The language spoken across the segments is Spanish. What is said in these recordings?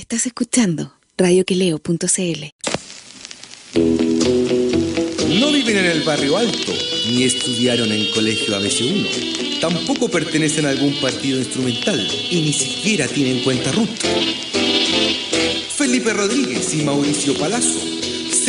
Estás escuchando radioqueleo.cl. No viven en el barrio alto, ni estudiaron en colegio ABC1. Tampoco pertenecen a algún partido instrumental y ni siquiera tienen cuenta RUT. Felipe Rodríguez y Mauricio Palazzo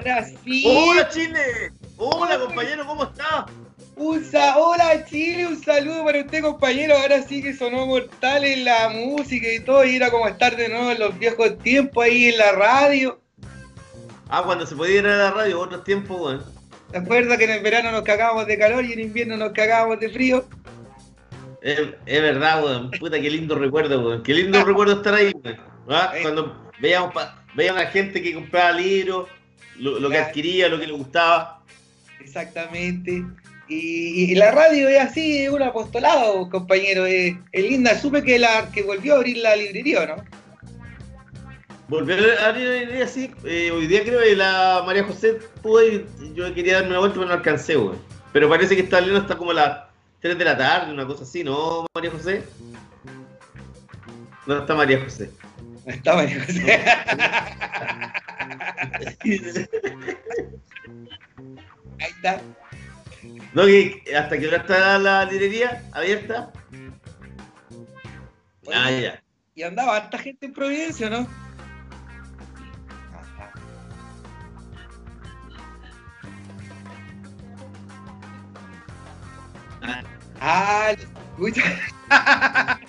Ahora sí. Hola Chile. Hola compañero, ¿cómo está? Un sa- Hola Chile, un saludo para usted compañero. Ahora sí que sonó mortal en la música y todo. Y era como estar de nuevo en los viejos tiempos ahí en la radio. Ah, cuando se podía ir a la radio, otros tiempos, weón. ¿Te acuerdas que en el verano nos cagábamos de calor y en invierno nos cagábamos de frío? Es, es verdad, weón. Puta, qué lindo recuerdo, weón. Qué lindo recuerdo estar ahí, weón. ¿Ah? Eh. Cuando veíamos, pa- veíamos a la gente que compraba libros, lo, lo que adquiría, lo que le gustaba. Exactamente. Y, y la radio es así, es un apostolado, compañero. Es, es linda. Supe que la que volvió a abrir la librería, ¿o ¿no? Volver a abrir la idea así. eh, hoy día creo que la María José pudo ir. Yo quería darme una vuelta, pero no alcancé, weón. Pero parece que está abriendo hasta como las 3 de la tarde, una cosa así, ¿no, María José? No está María José. Está María José. Ahí está. No, que hasta que hora está la librería abierta. Ah, ya. Y andaba harta gente en Providencia, ¿no? Ah, escucha.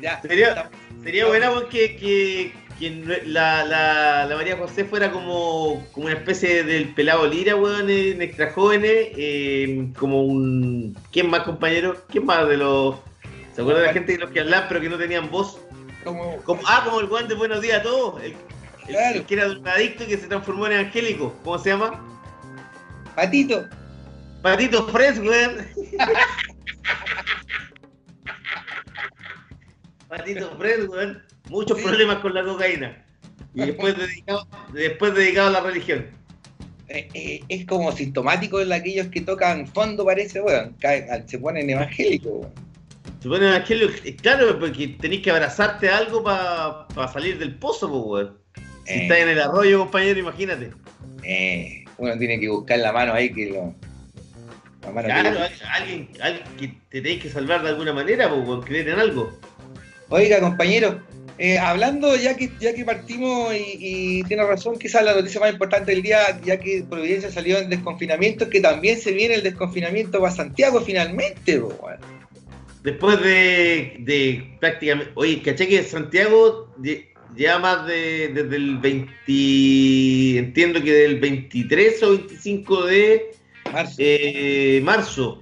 ya. Sería, sería buena porque que, que la, la, la María José fuera como, como una especie del pelado Lira, weón, en extra jóvenes. eh, como un. ¿Quién más, compañero? ¿Quién más de los. ¿Se acuerdan de la gente de los que hablaban pero que no tenían voz? Como, Como, ah, como el weón de Buenos Días a todos. El, Claro. el que era drogadicto y que se transformó en angélico. ¿Cómo se llama? Patito. Patito Fresh, weón. Patito Fresh, weón. Muchos Sí. problemas con la cocaína. Y después dedicado, después dedicado a la religión. Eh, eh, es como sintomático de aquellos que tocan fondo, parece, weón. Caen- Se ponen evangélicos, weón. Se pone evangelio, eh, claro, porque tenéis que abrazarte a algo para salir del pozo, pues, weón. Si Eh. estás en el arroyo, compañero, imagínate. Eh, uno tiene que buscar la mano ahí que lo. La mano que Claro, hay- alguien, alguien que te tenéis que salvar de alguna manera, pues, creer en algo. Oiga, compañero, eh, hablando ya que ya que partimos y, y tiene razón, quizás la noticia más importante del día, ya que Providencia salió en desconfinamiento, que también se viene el desconfinamiento para Santiago finalmente. Después de, de prácticamente. Oye, ¿caché que Santiago lleva más de. desde el 20. Entiendo que del 23 o 25 de Marzo. eh, marzo.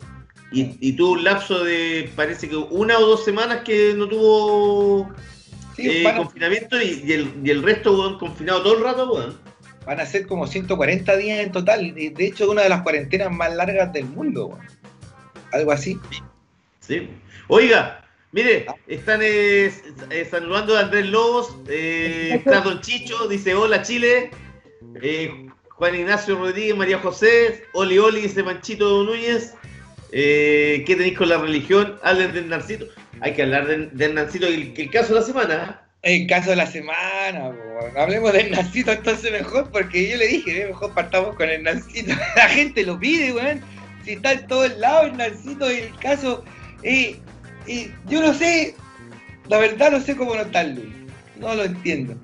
Y, y tuvo un lapso de. parece que una o dos semanas que no tuvo Sí, eh, confinamiento y, y el, y el resto, weón, confinado todo el rato, weón. van a ser como 140 días en total. De de hecho, una de las cuarentenas más largas del mundo, weón. Algo así. Sí. Oiga, mire, están eh, eh, saludando a Andrés Lobos, eh, está Don Chicho, dice hola Chile, eh, Juan Ignacio Rodríguez, María José, Oli Oli, dice Manchito Núñez, eh, ¿qué tenéis con la religión? Hablen del Narcito, hay que hablar del, del Narcito, el, el caso de la semana. El caso de la semana, hablemos del Nancito entonces mejor, porque yo le dije, eh, mejor partamos con el Nancito. La gente lo pide, weón. Si está en todos lados el Nancito, el caso. eh, eh, yo no sé, la verdad no sé cómo no está el Luis. No lo entiendo.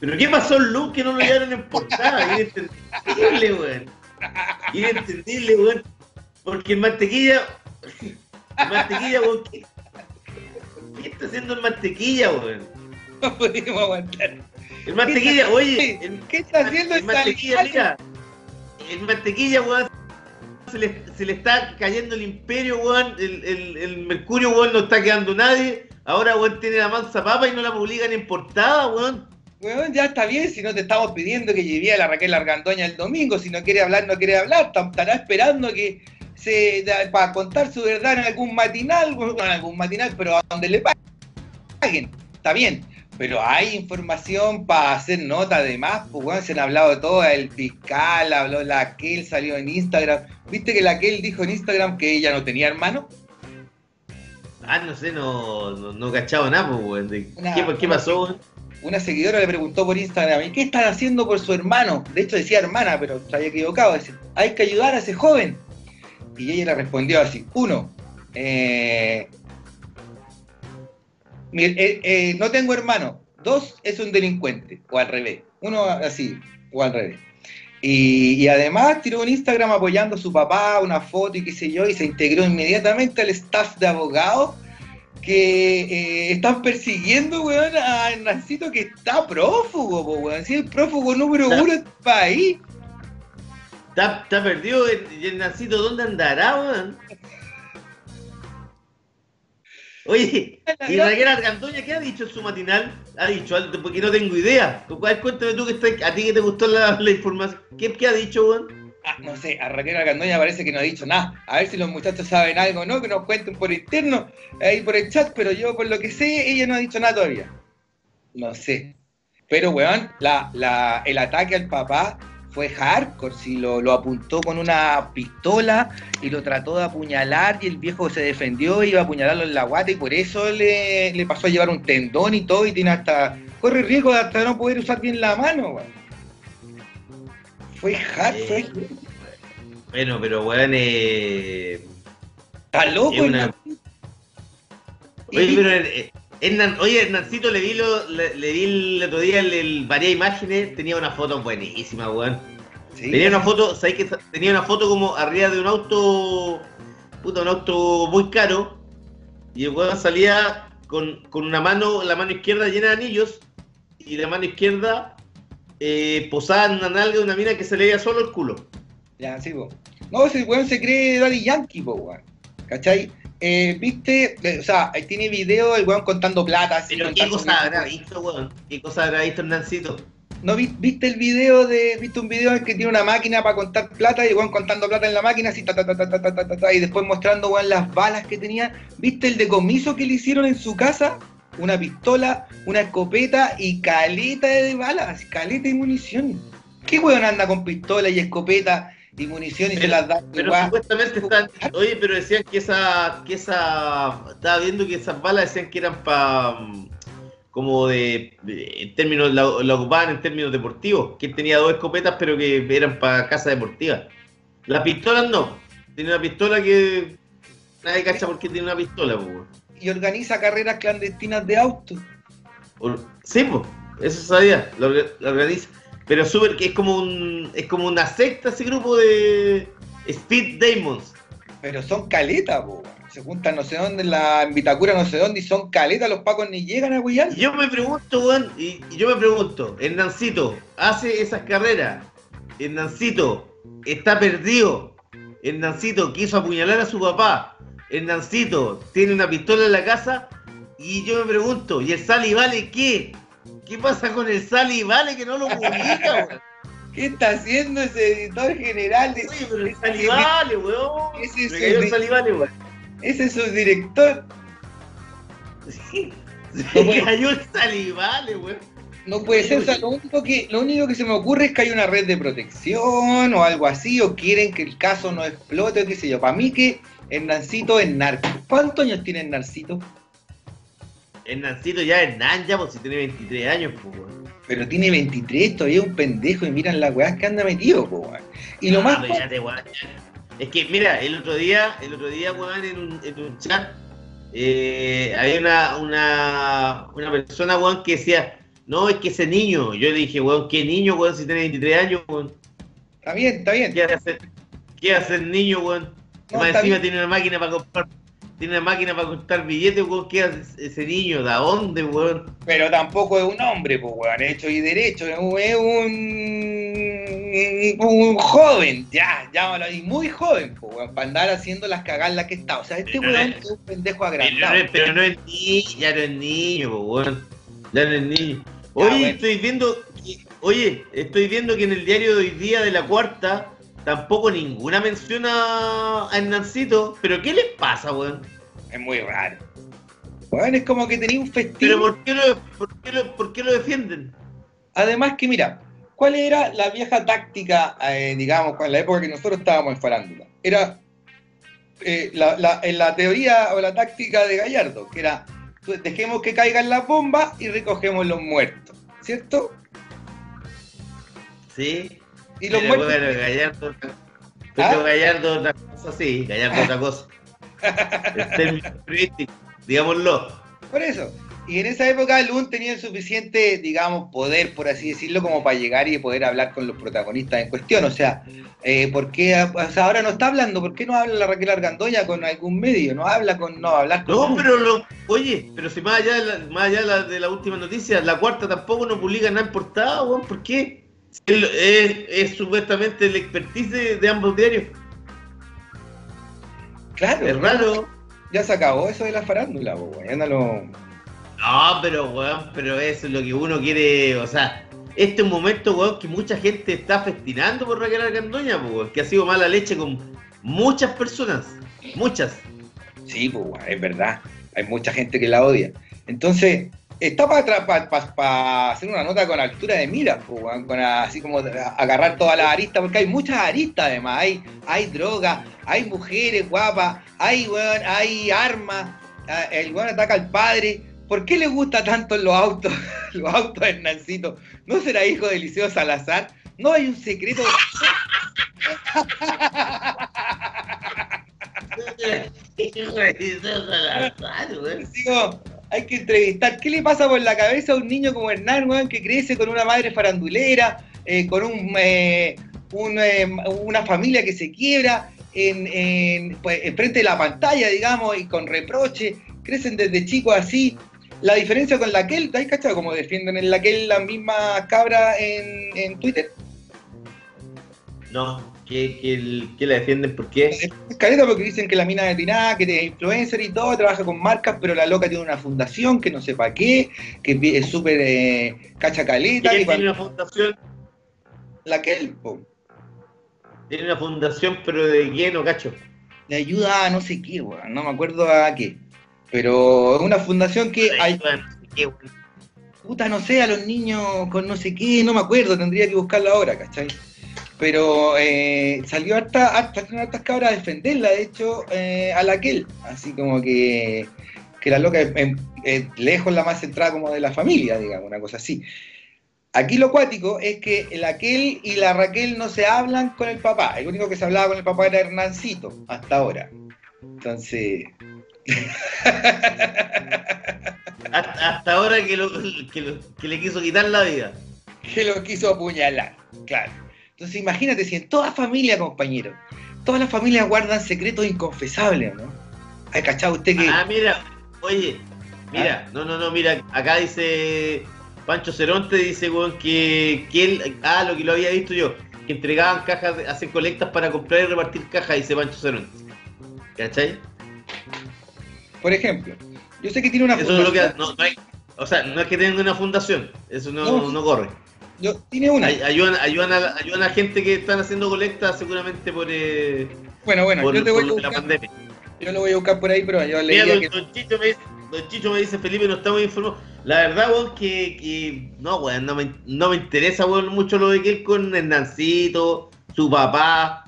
Pero ¿qué pasó Luz que no lo llevaron en portada? Inentendible, weón. Inentendible, weón. Porque el mantequilla. El mantequilla, weón. ¿qué, qué está haciendo el mantequilla, weón? No podemos aguantar. El mantequilla, oye. El, ¿Qué está haciendo el esta mantequilla, mira. El mantequilla, weón. Se le, se le está cayendo el imperio, weón. El, el, el mercurio, weón, no está quedando nadie. Ahora, weón, tiene la mansa papa y no la publican en portada, weón. Weón, ya está bien, si no te estamos pidiendo que lleve a la Raquel Argandoña el domingo, si no quiere hablar, no quiere hablar, estará esperando que se da- para contar su verdad en algún matinal, bueno, en algún matinal, pero a donde le paguen, está bien. Pero hay información para hacer nota de más, pues weón, se han hablado de todo, el fiscal, habló la Kel, salió en Instagram. ¿Viste que la Kel dijo en Instagram que ella no tenía hermano? Ah, no sé, no, no, no cachaba nada, pues, Una- ¿Qué, qué pasó, una seguidora le preguntó por Instagram, ¿y qué están haciendo por su hermano? De hecho decía hermana, pero se había equivocado. Dice, hay que ayudar a ese joven. Y ella le respondió así, uno, eh, eh, eh, no tengo hermano. Dos, es un delincuente. O al revés. Uno así, o al revés. Y, y además tiró un Instagram apoyando a su papá, una foto y qué sé yo, y se integró inmediatamente al staff de abogados que eh, están persiguiendo, weón, a Hernancito que está prófugo, po, weón. Si es el prófugo número uno del país. ¿Está, está perdido el, y el Nancito? ¿Dónde andará, weón? Oye, ¿y Raquel Argandoña qué ha dicho en su matinal? Ha dicho algo, porque no tengo idea. Cuál- Cuéntame tú que estás- a ti que te gustó la, la información. ¿Qué, ¿Qué ha dicho, weón? Ah, no sé, a Raquel Argandoña parece que no ha dicho nada. A ver si los muchachos saben algo, ¿no? Que nos cuenten por interno, ahí por el chat, pero yo por lo que sé, ella no ha dicho nada todavía. No sé. Pero, weón, la, la, el ataque al papá fue hardcore. Si lo, lo apuntó con una pistola y lo trató de apuñalar y el viejo se defendió, iba a apuñalarlo en la guata y por eso le, le pasó a llevar un tendón y todo y tiene hasta... Corre riesgo de hasta no poder usar bien la mano, weón. Fue hardcore. Eh, Bueno, pero weón, eh. Está loco, una-. Oye, Y- pero eh, Oye, Hernancito le vi, lo, le, le vi el otro día el, el- varias imágenes, tenía una foto buenísima, weón. Sí, Tenía una foto, ¿sabes que Tenía una foto como arriba de un auto, puta, un auto muy caro, y el weón salía con, con una mano, la mano izquierda llena de anillos, y la mano izquierda eh, posada en una nalga de una mina que se le veía solo el culo. Ya, sí, po. No, ese weón se cree Daddy Yankee, po, weón. ¿Cachai? Eh, ¿Viste? Eh, o sea, tiene video el weón contando plata. Pero ¿qué cosa habrá visto, weón? ¿Qué cosa habrá visto Hernancito? ¿No viste el video de, viste un video en que tiene una máquina para contar plata y weón contando plata en la máquina y después mostrando weón las balas que tenía? ¿Viste el decomiso que le hicieron en su casa? Una pistola, una escopeta y caleta de balas, caleta de munición. ¿Qué weón anda con pistola y escopeta y se Pero- las da? Pero supuestamente están. Oye, pero decían que esa. que esa. Estaba viendo que esas balas decían que eran para. como de. en términos. La, la ocupaban en términos deportivos. Que tenía dos escopetas, pero que eran para casa deportiva. Las pistolas no. Tiene una pistola que. Nadie cacha por qué tiene una pistola, pues, y organiza carreras clandestinas de autos. Sí, pues, eso sabía, lo, lo organiza. Pero súper que es como un es como una secta ese grupo de Speed Demons. Pero son caletas, po. Se juntan no sé dónde, en la en Vitacura no sé dónde, y son caletas, los pacos ni llegan a huillar. Y yo me pregunto, weón, y, y yo me pregunto, Hernancito hace esas carreras, Hernancito está perdido, Hernancito quiso apuñalar a su papá, Hernancito tiene una pistola en la casa, y yo me pregunto, ¿y el Sally Vale qué? ¿Qué pasa con el Sally Vale que no lo publica, weón? ¿Qué está haciendo ese editor general? De... Oye, pero el Sally Vale, weón. Ese es el- Vale, weón. Ese es su director. Sí. Se cayó el Sally Vale, weón. No puede ser, o sea, lo único, que, lo único que se me ocurre es que hay una red de protección o algo así, o quieren que el caso no explote, o qué sé yo. Para mí que Hernancito es narco. ¿Cuántos años tiene Hernancito? Hernancito ya Hernán ya, pues si tiene 23 años, pues, weón. Pero tiene 23, todavía es un pendejo y miran las weas que anda metido, po, weón. Y lo Ah, más... ya te. Es que, mira, el otro día, el otro día, weón, en un, en un chat, eh, había una, una, una persona, weón, que decía, no, es que ese niño, yo le dije, weón, ¿qué niño, weón, si tiene 23 años, weón? Está bien, está bien. ¿Qué hace, qué hace el niño, weón? No, Más encima bien. tiene una máquina para comprar, tiene una máquina para contar billetes, weón, ¿qué hace ese niño? ¿De dónde, weón? Pero tampoco es un hombre, pues, weón, hecho y derecho. Es un un, joven, ya, llámalo ahí, muy joven, pues, weón, para andar haciendo las cagadas que está. O sea, este Pero weón no es un pendejo agrandado. pero no es niño, ya no es niño, po, weón. Ya no es niño. Oye, estoy viendo, que- oye, estoy viendo que en el diario de hoy día de la cuarta tampoco ninguna menciona a Hernancito. Pero ¿qué les pasa, weón? Es muy raro. Weón, es como que tenía un festín. Pero ¿por qué lo, por qué lo, por qué lo defienden? Además que, mira, ¿cuál era la vieja táctica, eh, digamos, en la época que nosotros estábamos en farándula? Era eh, la, la- en la teoría o la táctica de Gallardo, que era, dejemos que caigan las bombas y recogemos los muertos, ¿cierto? Sí. Y los Pero muertos... bueno, Gallardo, ¿Ah? pero Gallardo otra cosa, sí, Gallardo otra cosa. El periodístico, digámoslo. Por eso. Y en esa época Lund tenía el suficiente, digamos, poder, por así decirlo, como para llegar y poder hablar con los protagonistas en cuestión. O sea, eh, ¿por qué o sea, ahora no está hablando? ¿Por qué no habla la Raquel Argandoña con algún medio? No habla con, no hablar con No, Lund. pero lo, oye, pero si más allá, de la, más allá de la, de la última noticia, la cuarta tampoco no publica nada en portada, ¿por qué? Es, es supuestamente el expertise de, de ambos diarios. Claro, Es raro. ya se acabó eso de la farándula, weón. No lo- No, pero weón, pero eso es lo que uno quiere, o sea, este es un momento, weón, que mucha gente está festinando por Raquel Argandoña, weón, que ha sido mala leche con muchas personas, muchas. Sí, pues, weón, es verdad. Hay mucha gente que la odia. Entonces, está para hacer una nota con altura de mira, pues, weón, con así como de- agarrar todas las aristas, porque hay muchas aristas además. Hay, hay droga, hay mujeres guapas, hay, weón, hay armas, el weón ataca al padre. ¿Por qué le gusta tanto los autos, los autos de Hernancito? ¿No será hijo de Liceo Salazar? No hay un secreto. Digo, hay que entrevistar. ¿Qué le pasa por la cabeza a un niño como Hernán, que crece con una madre farandulera, eh, con un, eh, eh, una familia que se quiebra en, en, pues, enfrente de la pantalla, digamos, y con reproche? Crecen desde chicos así. La diferencia con la Kel, ¿hay cachado cómo defienden en la Kel la misma cabra en, en Twitter? No, que, que, que la defienden, ¿por qué? Caleta porque dicen que la mina de Tirá, que es influencer y todo, trabaja con marcas, pero la loca tiene una fundación que no sé para qué, que es súper eh, cacha caleta, y tiene una fundación, la que él po, tiene una fundación, pero de qué no cacho. le ayuda a no sé qué, weón, no me acuerdo a qué. Pero es una fundación que Ay, ay, weón, qué weón. puta, no sé, a los niños con no sé qué, no me acuerdo, tendría que buscarla ahora, ¿cachai? Pero eh, salió harta, harta, hartas cabras a defenderla, de hecho, eh, a la Kel. Así como que, que la loca es, lejos la más centrada como de la familia, digamos, una cosa así. Aquí lo cuático es que la Kel y la Raquel no se hablan con el papá. El único que se hablaba con el papá era Hernancito, hasta ahora. Entonces, Hasta, hasta ahora que, lo, que, lo- que le quiso quitar la vida. que lo quiso apuñalar, claro. Entonces imagínate si en toda familia, compañero, todas las familias guardan secretos inconfesables, ¿no? ¿Hay cachado usted que... Ah, mira, oye, mira, no, no, no, mira, acá dice Pancho Ceronte, dice, weón, que, que él, ah, lo que lo había visto yo, que entregaban cajas, hacen colectas para comprar y repartir cajas, dice Pancho Ceronte. ¿Cachai? Por ejemplo, yo sé que tiene una Eso es lo que, fundación, no, no hay, o sea, no es que tengan una fundación, eso no, No. no corre. Yo- tiene una. Ay- Ayudan, ayudan, a, ayudan a gente que están haciendo colectas seguramente por, eh, Bueno, bueno, por, yo te por voy a lo de la buscar, pandemia. yo lo voy a buscar por ahí, pero yo Mira, leía don, que... don Chicho me dice, don Chicho me dice, Felipe, no estamos informados. La verdad, weón, que, que no, weón, no me, no me interesa, weón, mucho lo de que él con Hernancito, su papá,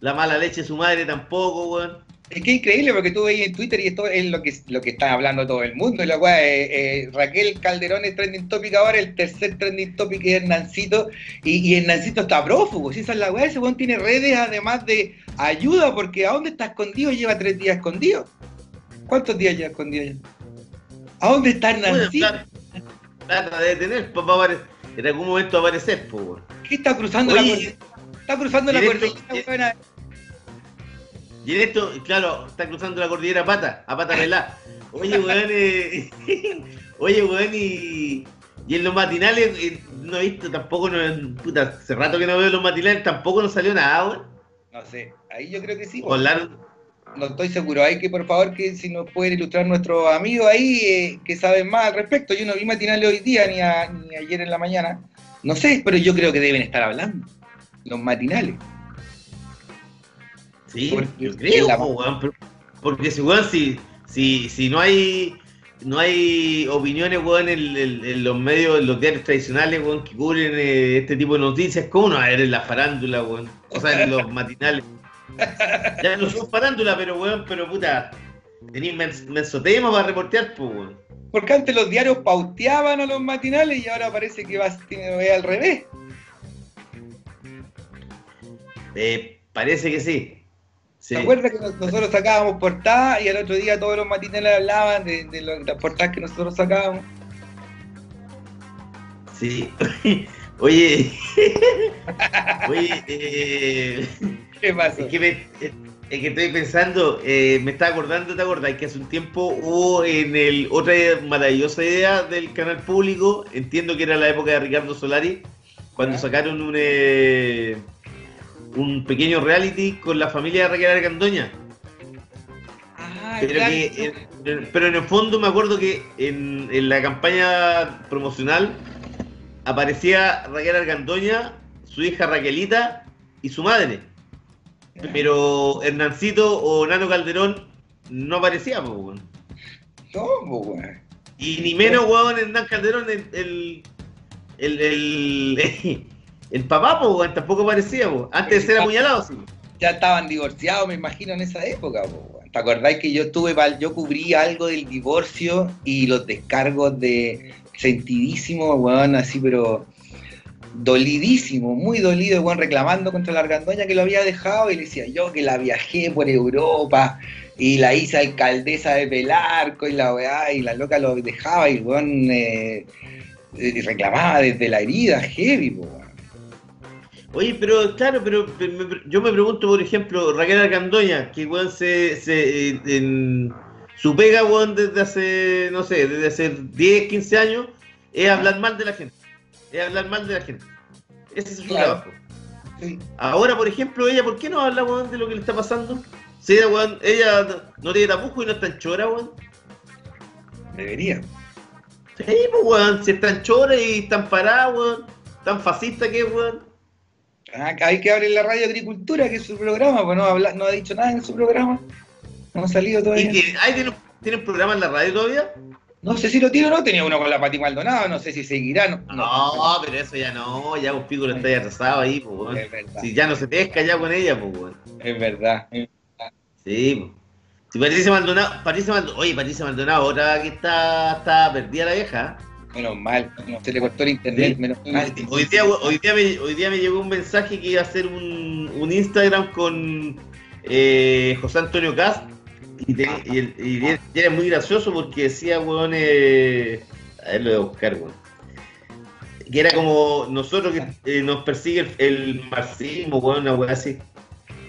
la mala leche de su madre tampoco, weón. Es que increíble porque tú veis en Twitter y esto es lo que, lo que está hablando todo el mundo. Y la weá, eh, eh, Raquel Calderón es trending topic ahora, el tercer trending topic es Hernancito. Y, y Hernancito está prófugo. Si esa es la weá, ese weón tiene redes además de ayuda, porque ¿a dónde está escondido? Lleva tres días escondido. ¿Cuántos días lleva escondido ya? ¿A dónde está Hernancito? plata de tener, pues va a en algún momento va a aparecer, pues. ¿Qué está cruzando Oye, la cordillera? Está cruzando la weona. Y en esto, claro, está cruzando la cordillera a pata, a pata pelada. Oye, weón, eh, oye, weón, y, y en los matinales, eh, no he visto tampoco, no, puta, hace rato que no veo los matinales, tampoco nos salió nada, weón. No sé, ahí yo creo que sí. Hablaron, No estoy seguro. Hay que, por favor, que si nos pueden ilustrar nuestros amigos ahí eh, que saben más al respecto. Yo no vi matinales hoy día ni, a- ni ayer en la mañana. No sé, pero yo creo que deben estar hablando. Los matinales. Sí, Porque yo creo, la- weón, pero- porque si, weón, si, si, si no hay no hay opiniones, weón, en, en- en los medios, en los diarios tradicionales, weón, que cubren eh, este tipo de noticias, ¿cómo no va a ver en la farándula, weón? O sea, en los matinales. Ya no son farándula, pero, weón, pero, puta, tenéis mens menso tema para reportear, pues, weón. Porque antes los diarios pauteaban a los matinales y ahora parece que va tiene- al revés. Eh, parece que sí. Sí. ¿Te acuerdas que nos- nosotros sacábamos portadas y al otro día todos los matinales hablaban de, las portadas que nosotros sacábamos? Sí. Oye, oye, eh, ¿Qué pasó? Es que, me, es es que estoy pensando, eh, me estaba acordando, ¿te acordás? Que hace un tiempo hubo en el otra maravillosa idea del canal público, entiendo que era la época de Ricardo Solari, cuando sacaron un, eh, un pequeño reality con la familia de Raquel Argandoña. Ah, Pero, claro. que, eh, pero en el fondo me acuerdo que en, en la campaña promocional aparecía Raquel Argandoña, su hija Raquelita y su madre. Pero Hernancito o Nano Calderón no aparecía, po, weón. No, pues, weón. Y ni menos, weón, Hernán Calderón, el, el, el, el, el papá, po, weón, tampoco aparecía, po. Antes de ser apuñalado, sí. Ya estaban divorciados, me imagino, en esa época. po. ¿Te acordáis que yo estuve, yo cubrí algo del divorcio y los descargos de sentidísimo, weón, así, pero dolidísimo, muy dolido, weón, reclamando contra la argandoña que lo había dejado y le decía yo que la viajé por Europa y la hice alcaldesa de Pelarco y la weá, y la loca lo dejaba y weón eh, eh, reclamaba desde la herida, heavy, weón. Oye, pero claro, pero yo me pregunto, por ejemplo, Raquel Argandoña, que weón se, se eh, en su pega, weón, desde hace, no sé, desde hace 10, 15 años, es hablar mal de la gente. Es hablar mal de la gente. Ese es su Claro. trabajo. Sí. Ahora, por ejemplo, ella, ¿por qué no habla, weón, de lo que le está pasando? Si ella, weón, ella no tiene tapujo y no está en chora, weón. Debería. Sí, pues, weón, si está en chora y están parados, weón, tan fascista que es, weón. Hay que abrir la radio Agricultura, que es su programa, pues no, habla- no ha dicho nada en su programa. No ha salido Y todavía. que, ay, ¿tienen, ¿tienen programa en la radio todavía? No sé si lo tiene o no, tenía uno con la Pati Maldonado, no sé si seguirá. No, No, pero eso ya no, ya un pico lo está ya atrasado ahí, pues. Es verdad, Si ya no se pesca ya con ella, pues, weón. es verdad. Sí, pues. Si Patricia Maldonado, Patricia Maldonado, oye, Patricia Maldonado, otra que está, está perdida la vieja. Menos mal, no, se le cortó el internet, Sí. menos mal. Hoy día, hoy, día me, hoy día me llegó un mensaje que iba a hacer un, un Instagram con eh, José Antonio Cast y, te- y, el- y era- y era muy gracioso porque decía, weón, eh, a ver, lo voy a buscar, weón. Que era como nosotros que eh, nos persigue el, el marxismo, weón, una weá así.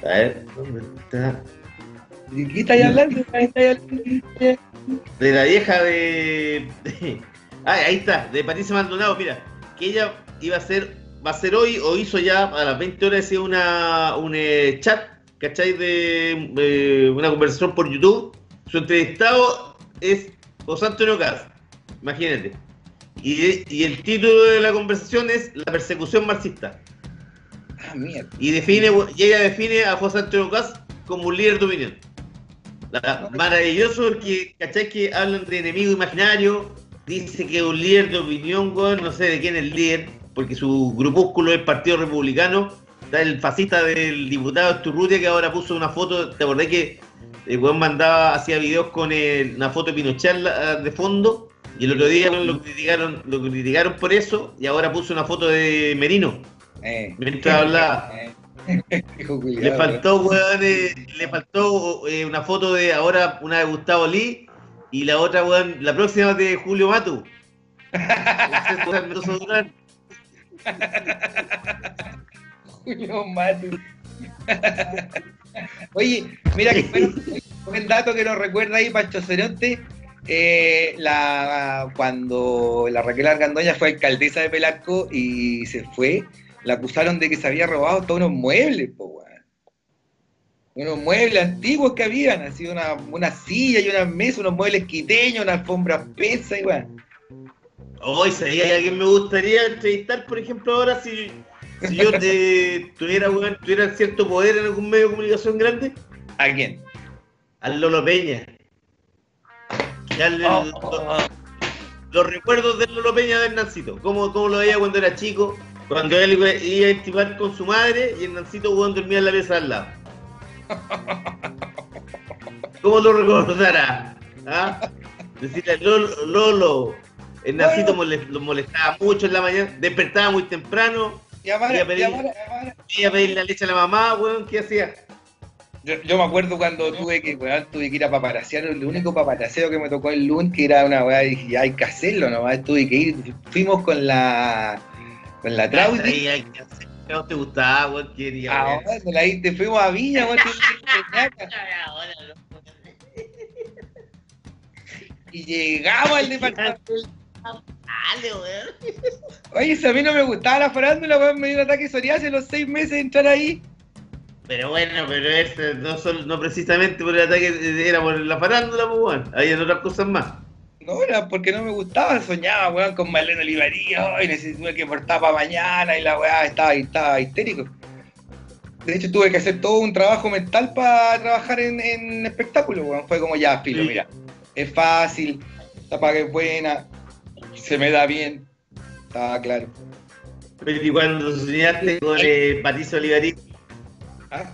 A ver, ¿dónde está? ¿De qué estáis hablando? ¿De qué estáis hablando? De la vieja de. de- ah, ahí está, de Patricia Maldonado, mira, que ella iba a hacer, va a ser hoy, o hizo ya a las 20 horas una, un eh, chat, ¿cachai? De, una conversación por YouTube. Su entrevistado es José Antonio Cas, imagínate. Y, y el título de la conversación es La persecución marxista. Ah, mierda. Y define, y ella define a José Antonio Cas como un líder de opinión. La- maravilloso porque, ¿cachai? Que hablan de enemigo imaginario. Dice que es un líder de opinión, weón. No sé de quién es el líder, porque su grupúsculo es el Partido Republicano. Está el fascista del diputado Esturrutia que ahora puso una foto. ¿Te acordás que el weón mandaba, hacía videos con una foto de Pinochet de fondo? Y el otro día lo criticaron, lo criticaron por eso. Y ahora puso una foto de Merino. Eh. Mientras hablaba. Eh. Le faltó, weón, eh, le faltó eh, una foto de ahora una de Gustavo Lee y la otra, weón, la próxima de Julio Matu. Julio Matu. Oye, mira que bueno, buen dato que nos recuerda ahí Pancho Ceronte, eh, cuando la Raquel Argandoña fue alcaldesa de Pelarco y se fue, la acusaron de que se había robado todos unos muebles, po. Unos muebles antiguos que habían, así una, una silla y una mesa, unos muebles quiteños, una alfombra pesa y weón. Hoy hay alguien me gustaría entrevistar, por ejemplo, ahora si, si yo te, tuviera, cierto poder en algún medio de comunicación grande, ¿A quién? al Lolo Peña. Oh, lo- oh, los recuerdos del Lolo Peña de Hernancito, cómo, cómo lo veía cuando era chico, cuando él iba, a intimar con su madre y Hernancito weón, dormía en la mesa al lado. ¿Cómo lo recordará? ¿Ah? Decirle, Lolo, Lolo Hernancito mole- lo molestaba mucho en la mañana, despertaba muy temprano, Voy a pedir- la leche a la mamá, weón, ¿qué hacía? Yo, yo me acuerdo cuando tuve que, weón, tuve que ir a paparasear, el único paparaseo que me tocó el lunes, que era una weá, dije, hay que hacerlo nomás, tuve que ir, fuimos con la con la Trauti. ¿No te gustaba, weón? Quería, a weón. dónde la te fuimos a Viña, weón, y llegamos al departamento. Oye, si a mí no me gustaba la farándula, weón, me dio un ataque de psoriasis a los seis meses de entrar ahí. Pero bueno, pero ese no, solo, no precisamente por el ataque, era por la farándula, pues bueno, había otras cosas más. No, era porque no me gustaba, soñaba, weón, con Marlene Olivaría, y necesitaba que portar para mañana, y la weá estaba, estaba histérico. De hecho, tuve que hacer todo un trabajo mental para trabajar en, en espectáculo, weón. Fue como ya, filo, Sí. mira, es fácil, la paga es buena, se me da bien, estaba claro. Pero y cuando soñaste con eh, Patricio Olivarí, ¿Ah?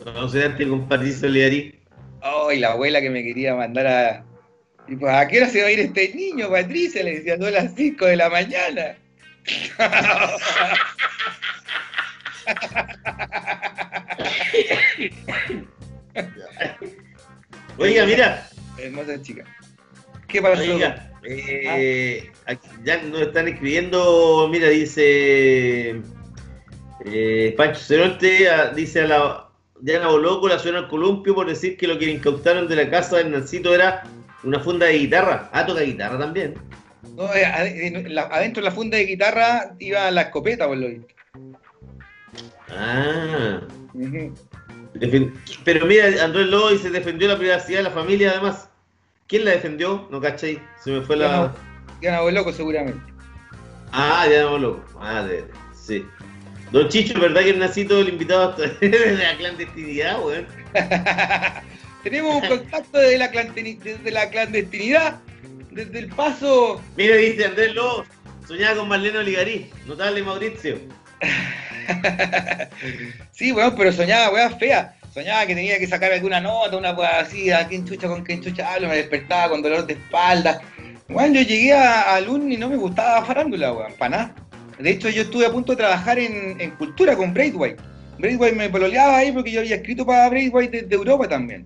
cuando soñaste con Patricio Olivarí, Oh, y la abuela que me quería mandar a. Y pues, ¿a qué hora se va a ir este niño, Patricia? Le decía, a las 5 de la mañana. oiga, mira, Hermosa chica. ¿Qué pasó? oiga, eh, aquí ya nos están escribiendo, mira, dice eh, Pancho Ceronte, a- dice a la Diana Boloco, la suena al columpio por decir que lo que le incautaron de la casa del Nancito era una funda de guitarra. Ah, toca guitarra también. No, eh, la- adentro de la funda de guitarra iba la escopeta, por lo visto. Ah. Pero mira, Andrés Lobo se defendió la privacidad de la familia además. ¿Quién la defendió? No cachai. Se me fue la. Diana, Diana Boloco, seguramente. Ah, ya no loco. Ah, de- sí. Don Chicho, ¿verdad que el nacito el invitado de la clandestinidad, weón? Tenemos un contacto desde la, clandestini- desde la clandestinidad, desde el paso. Mira, dice Andrés Lobo, soñaba con Marlene Oligarí. Notable Mauricio. Sí, weón, pero soñaba, weón, fea. Soñaba que tenía que sacar alguna nota, una weá así, a quién chucha con quién chucha hablo, me despertaba con dolor de espalda. Weón, yo llegué a, a Lun y no me gustaba farándula, weón, para nada. De hecho, yo estuve a punto de trabajar en, en cultura con Braithwaite. Braithwaite me pololeaba ahí porque yo había escrito para Braithwaite desde Europa también.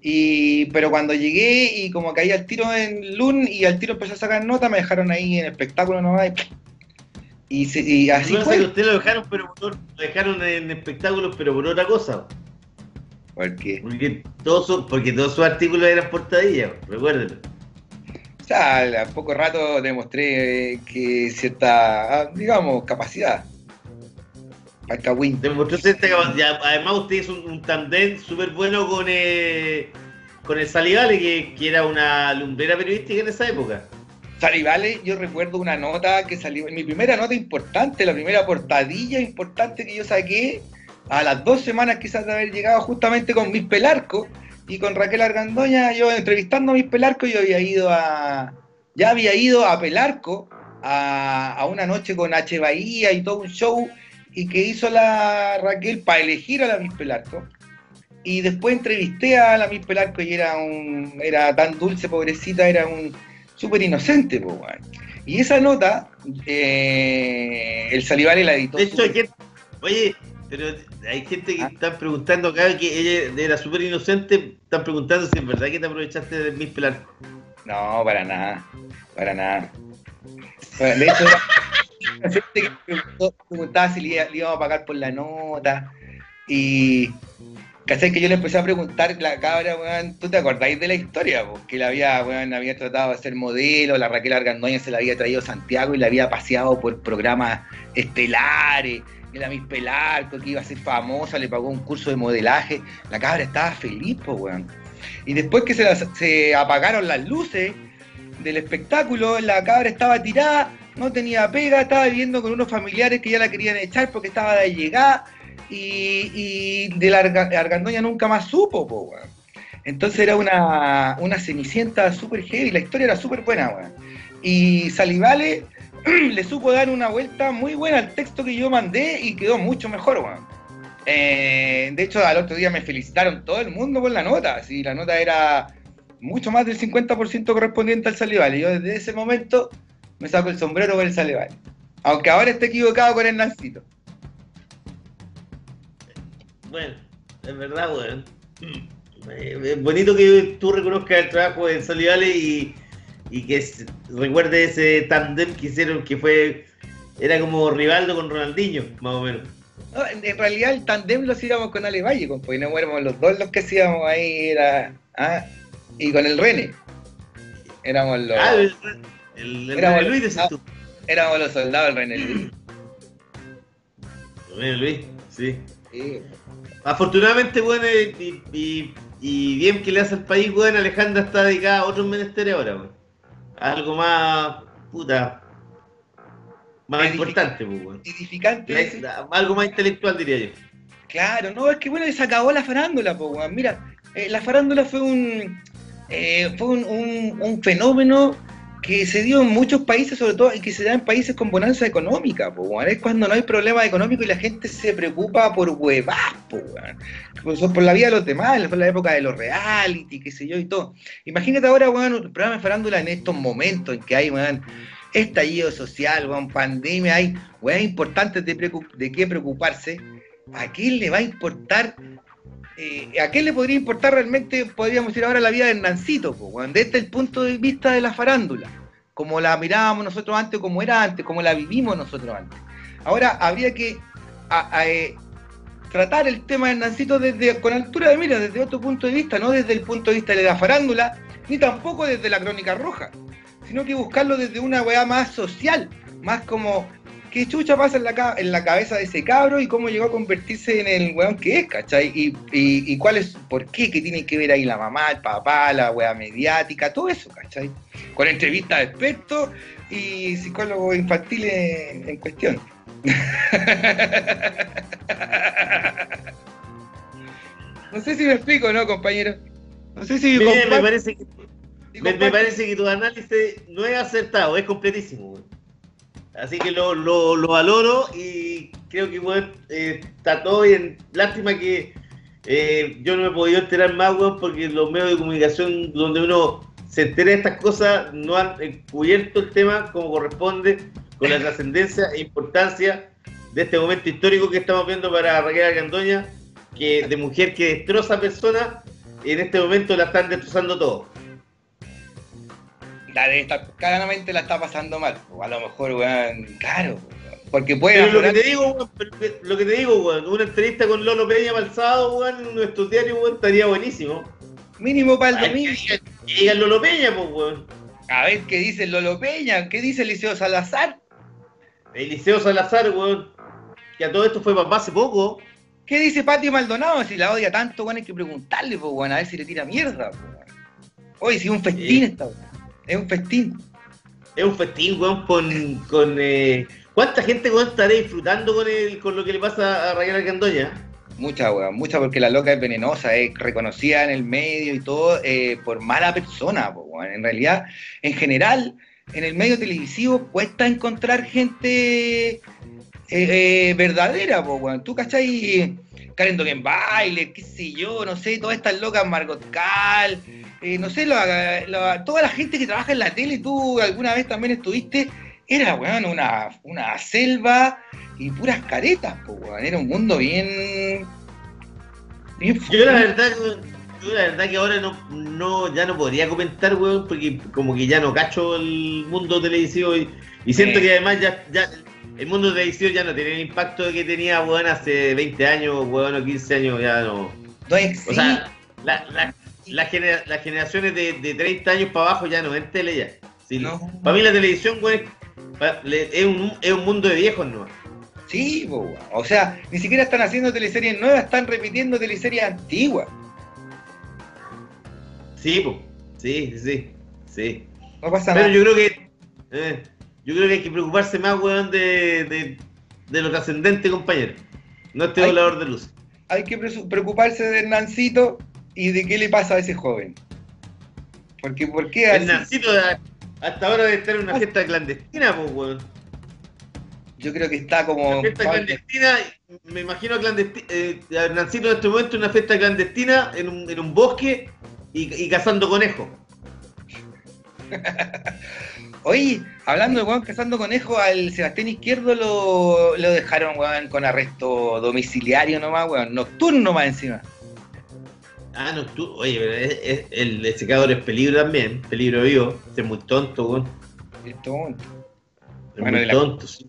Y, pero cuando llegué y como caí al tiro en Lun y al tiro empecé a sacar nota, me dejaron ahí en espectáculo nomás. Y, y se- y así no sé fue. que ustedes lo dejaron, pero por, lo dejaron en espectáculos, pero por otra cosa. Porque Porque todos, sus- porque todos sus artículos eran portadillas, recuérdenlo. O sea, al poco rato demostré que cierta, ah, digamos, capacidad. Demostró. Además, usted hizo un, un tandem súper bueno con, eh, con el Salivale, que, que era una lumbrera periodística en esa época. Salivale, yo recuerdo una nota que salió, mi primera nota importante, la primera portadilla importante que yo saqué, a las dos semanas quizás de haber llegado justamente con Mis Pelarco y con Raquel Argandoña, yo entrevistando a Mis Pelarco, yo había ido a, ya había ido a Pelarco a, a una noche con H. Bahía y todo un show y que hizo la Raquel para elegir a la Miss Pelarco. Y después entrevisté a la Miss Pelarco y era un era tan dulce, pobrecita, era un súper inocente, po. Y esa nota, eh, el Salivale la editó. De hecho, hay súper- gente, oye, pero hay gente que Ah. está preguntando acá que ella era súper inocente. Están preguntando si es verdad que te aprovechaste de mis pelar. No, para nada, para nada. Bueno, de hecho, que me preguntó- preguntaba si le, le a pagar por la nota y, ¿Cachai? Que yo le empecé a preguntar, la cabra, weón, ¿tú te acordáis de la historia? Que la había, weón, había tratado de ser modelo, la Raquel Argandoña se la había traído a Santiago y la había paseado por programas estelares, la Miss Pelarco, que iba a ser famosa, le pagó un curso de modelaje. La cabra estaba feliz, pues, weón. Y después que se apagaron las luces del espectáculo, la cabra estaba tirada, no tenía pega, estaba viviendo con unos familiares que ya la querían echar porque estaba de llegada y, de la Argandoña nunca más supo, po, weón. Entonces era una, una cenicienta súper heavy, la historia era súper buena, weón. Y Salivale le supo dar una vuelta muy buena al texto que yo mandé y quedó mucho mejor, weón. Eh, de hecho, al otro día me felicitaron todo el mundo por la nota. Sí, la nota era mucho más del 50% correspondiente al Salivale. Yo desde ese momento me saco el sombrero por el Salivale. Aunque ahora esté equivocado con el Nancito. Bueno, es verdad, weón. Eh, es bonito que tú reconozcas el trabajo de Salivale y, y que recuerde ese tandem que hicieron que fue. Era como Rivaldo con Ronaldinho, más o menos. No, en realidad el tandem lo hacíamos con Ale Valle, pues no éramos los dos los que hacíamos ahí, era. Ah, y con el René. Éramos los. Ah, el, el, el René Luis de no, Éramos los soldados del René Luis. René Luis, sí. Sí. Afortunadamente, bueno, y, y, y, bien que le hace al país, bueno, Alejandra está dedicada a otros menesteres ahora, bueno. Algo más, puta, más Edific importante, pues, bueno. Edificante. La, algo más intelectual, diría yo. Claro, no, es que bueno, se acabó la farándula, pues, bueno. Mira, eh, la farándula fue un, eh, fue un, un, un, fenómeno que se dio en muchos países, sobre todo, y que se da en países con bonanza económica, pues, bueno. es cuando no hay problema económico y la gente se preocupa por huevas, pues, bueno. por la vida de los demás, fue la época de los reality, qué sé yo, y todo. Imagínate ahora, bueno, el programa de farándula en estos momentos en que hay, bueno, estallido social, bueno, pandemia, hay weas importantes de, de qué preocuparse. ¿A quién le va a importar eh, ¿a qué le podría importar realmente, podríamos decir ahora, la vida de Hernancito? Desde el punto de vista de la farándula, como la mirábamos nosotros antes, como era antes, como la vivimos nosotros antes. Ahora habría que eh, tratar el tema de Hernancito desde, con altura de mira, desde otro punto de vista, no desde el punto de vista de la farándula, ni tampoco desde la crónica roja, sino que buscarlo desde una weá más social, más como qué chucha pasa en la, en la cabeza de ese cabro y cómo llegó a convertirse en el weón que es, ¿cachai? Y, y, y cuál es, por qué, que tiene que ver ahí la mamá, el papá, la weá mediática, todo eso, ¿cachai? Con entrevistas de expertos y psicólogos infantiles en, en cuestión. no sé si me explico, ¿no, compañero? No sé si me, me parece que me, me, parece que tu análisis no es acertado, es completísimo. Güey. Así que lo, lo, lo, valoro y creo que bueno, eh, está todo bien. Lástima que eh, yo no me he podido enterar más, weón, porque los medios de comunicación donde uno se entera de estas cosas no han cubierto el tema como corresponde, con la trascendencia e importancia de este momento histórico que estamos viendo para Raquel Argandoña, que de mujer que destroza personas, en este momento la están destrozando todo la de estar, claramente la está pasando mal. O a lo mejor, weón, claro. Porque puede. Pero lo que te digo, weón, lo que te digo, weón, una entrevista con Lolo Peña Balsado, weón, en nuestro diario, weón, estaría buenísimo. Mínimo para el domingo. Que diga Lolo Peña, pues, weón. A ver qué dice Lolo Peña, qué dice Eliseo Salazar. Eliseo Salazar, weón, que a todo esto fue papá hace poco. ¿Qué dice Patio Maldonado? Si la odia tanto, weón, hay que preguntarle, pues, weón, a ver si le tira mierda, weón. Oye, si un festín Sí. esta, weón. Es un festín. Es un festín, weón, con. con eh... ¿Cuánta gente, weón, estará disfrutando con, el, con lo que le pasa a Raquel Argandoña? Mucha, weón, mucha, porque la loca es venenosa, es reconocida en el medio y todo eh, por mala persona, weón. En realidad, en general, en el medio televisivo cuesta encontrar gente eh, eh, verdadera, weón. Tú, ¿cachai? Karen Dogen Baile, qué sé yo, no sé, todas estas locas, Margot Cal, eh, no sé, toda la gente que trabaja en la tele, tú alguna vez también estuviste, era, weón, una, una selva y puras caretas, po, weón. Era un mundo bien. bien Yo la verdad, yo la verdad que ahora no, no, ya no podría comentar, weón, porque como que ya no cacho el mundo televisivo y, y siento Eh. que además ya, ya el mundo televisivo ya no tiene el impacto que tenía, weón, hace 20 años, weón, o 15 años, ya no. No existe. O sea, la- la- genera- las generaciones de, de 30 años para abajo ya no ven tele ya. Sí, No. Para mí la televisión, güey, es un, es un mundo de viejos, ¿no? Sí, o sea, ni siquiera están haciendo teleseries nuevas, están repitiendo teleseries antiguas. Sí, po. sí, sí, sí. No pasa Pero nada. yo creo que eh, yo creo que hay que preocuparse más, weón, de, de, de lo trascendente, compañero. No este volador de luz. Hay que preocuparse de Hernancito y de qué le pasa a ese joven. Porque, ¿por qué así? Hernancito a- hasta ahora debe estar en una fiesta clandestina, pues, weón. Yo creo que está como. Una fiesta clandestina, me imagino a, clandesti- eh, a Hernancito en este momento en una fiesta clandestina en un, en un bosque y, y cazando conejos. Oye, hablando de weón cazando conejos, al Sebastián Izquierdo lo, lo dejaron weón con arresto domiciliario nomás, weón, nocturno más encima. Ah, no, tú, oye, pero es- es- el, secador es peligro también, peligro vivo. Este es muy tonto, weón. Este momento. Es Bueno, muy de la- tonto, sí.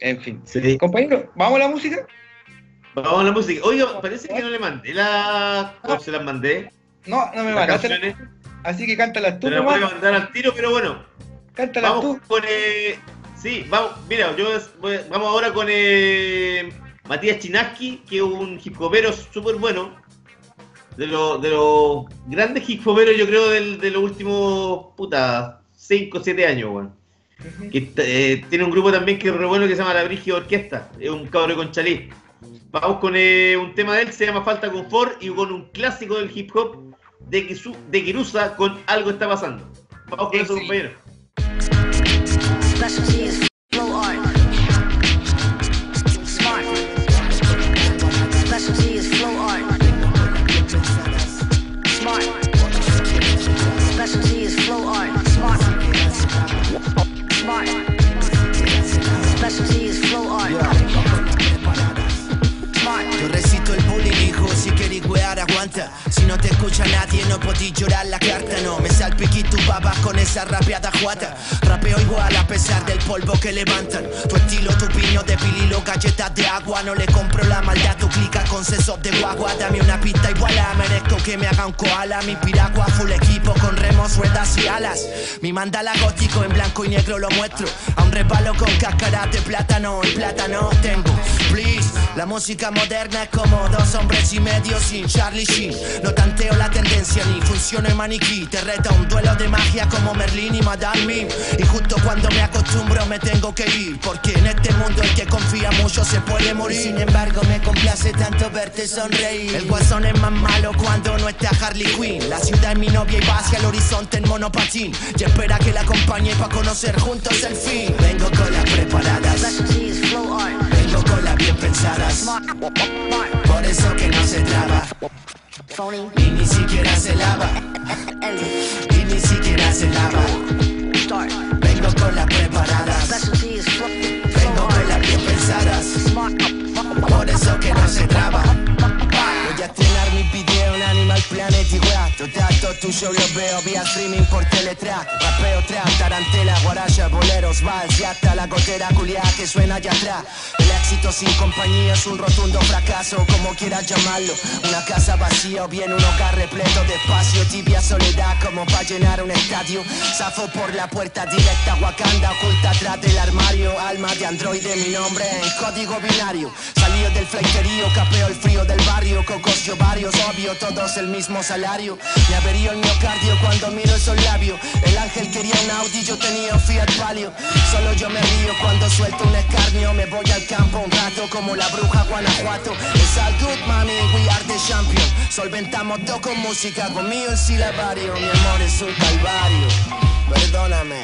En fin. Sí. Compañero, ¿vamos a la música? Vamos a la música. Oiga, parece que no le mandé la. ¿Cómo se las mandé? No, no me mandaste. Así que cántalas tú Te las voy a mandar al tiro, pero bueno. Cántalas Vamos tú. con. Eh, sí, vamos. Mira, yo voy- vamos ahora con eh, Matías Chinaski, que es un hip hopero súper bueno. De los de los grandes hip hoperos, yo creo, del- de los últimos. Puta, 5 o 7 años, weón. Que eh, tiene un grupo también que es re bueno que se llama La Brigio Orquesta. Es un cabro de conchalí. Vamos con eh, un tema de él, se llama Falta Confort, y con un clásico del hip hop de, Kisu- de Kirusa con Algo está pasando. Vamos con eso, Sí. Aguanta. Si no te escucha nadie, no podís llorar la carta, no. Me salpiquí tu babas con esa rapeada juata. Rapeo igual a pesar del polvo que levantan. Tu estilo, tu piño de pililo, galletas de agua. No le compro la maldad, tu clica con sesos de guagua. Dame una pista iguala, merezco que me haga un koala. Mi piragua, full equipo con remos, ruedas y alas. Mi mandala gótico en blanco y negro lo muestro. A un repalo con cáscara de plátano y plátano tengo. Please, la música moderna es como dos hombres y medio sin Charlie No tanteo la tendencia ni funciono en maniquí. Te reta un duelo de magia como Merlín y Madame Mim. Y justo cuando me acostumbro me tengo que ir. Porque en este mundo el que confía mucho se puede morir. Sin embargo, me complace tanto verte sonreír. El guasón es más malo cuando no está Harley Quinn. La ciudad es mi novia y va hacia el horizonte en monopatín. Y espera que la acompañe para conocer juntos el fin. Vengo con las preparadas. Vengo con las bien pensadas. Por eso que no se traba. Phony. Y ni siquiera se lava. Y ni siquiera se lava. Start. Vengo con las preparadas. Vengo con las bien pensadas. Por eso que no se traba. 24 Trato tuyo lo veo vía streaming por teletrack Rapeo, trap, tarantela, guaraya, boleros, vals Y hasta la gotera culia que suena allá atrás. El éxito sin compañía es un rotundo fracaso Como quieras llamarlo. Una casa vacía o bien un hogar repleto de espacio. Tibia soledad como para llenar un estadio. Zafo por la puerta directa Wakanda oculta atrás del armario. Alma de androide, mi nombre en código binario. Salido del fleiterío, capeo el frío del barrio Cocos y ovarios, obvio, todos el mismo salario me averío el miocardio cuando miro esos labios. El ángel quería un Audi, yo tenía un Fiat Palio. Solo yo me río cuando suelto un escarnio. Me voy al campo un rato como la bruja Guanajuato. Es all good, mami, we are the champion. Solventamos todo con música, conmigo el silabario Mi amor es un calvario, perdóname.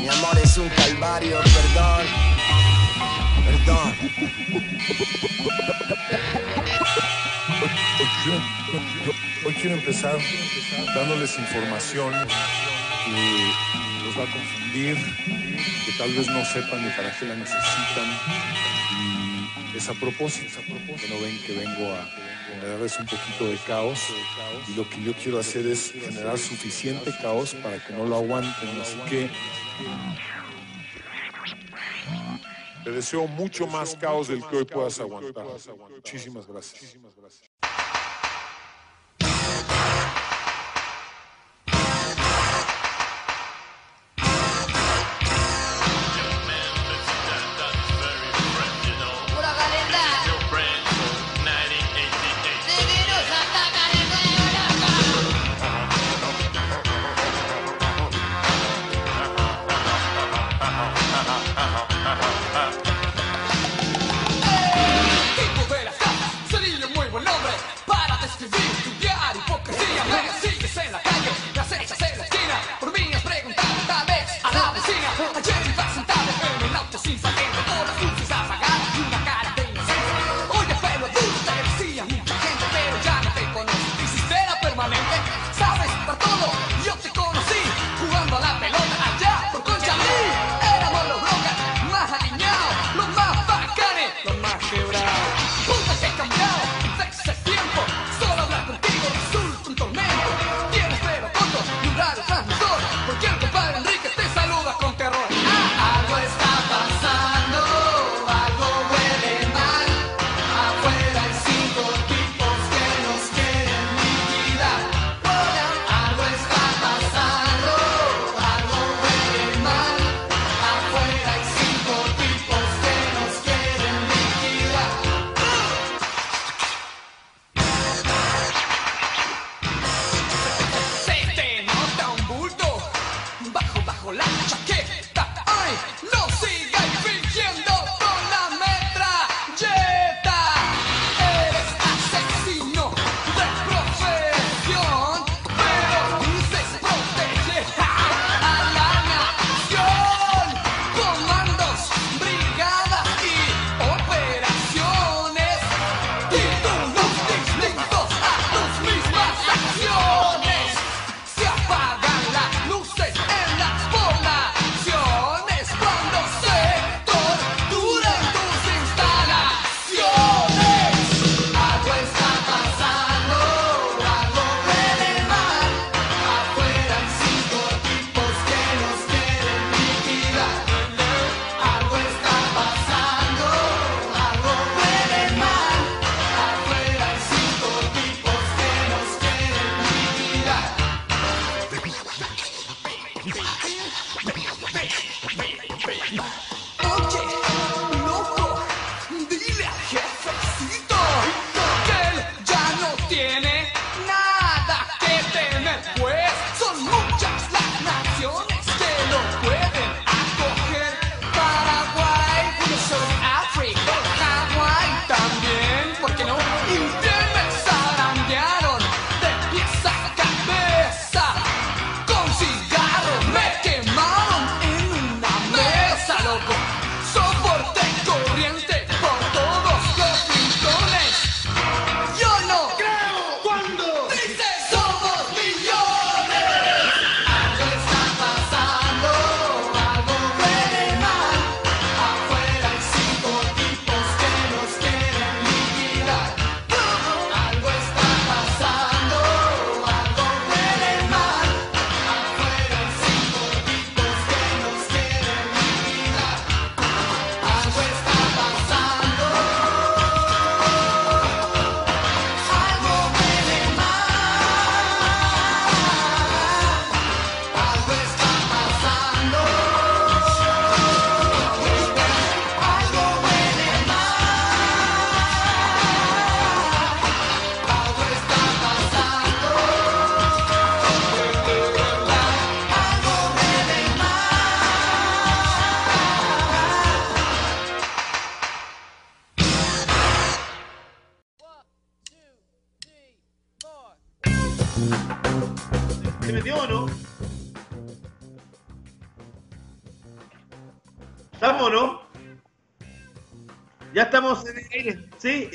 Mi amor es un calvario, perdón. Perdón Hoy quiero empezar dándoles información que los va a confundir, que tal vez no sepan ni para qué la necesitan. Y es a propósito, que no ven que vengo a generarles un poquito de caos. Y lo que yo quiero hacer es generar suficiente caos para que no lo aguanten. Así que te deseo mucho más caos del que hoy puedas aguantar. Muchísimas gracias.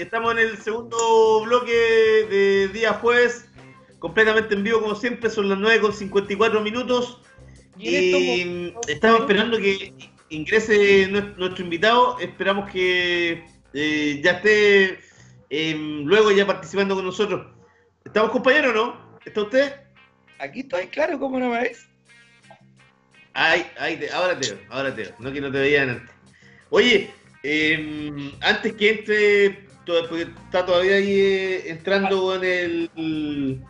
estamos en el segundo bloque de día jueves, completamente en vivo como siempre, son las 9 con 54 minutos. Y, pues, estamos esperando que ingrese nuestro, invitado, esperamos que eh, ya esté em, luego ya participando con nosotros. ¿Estamos compañeros o no? ¿Está usted? Aquí estoy, claro, ¿cómo no me ves? Ay, ay, ahora te veo, ahora te veo, no que no te veían antes. Oye, em, antes que entre porque está todavía ahí eh, entrando en el.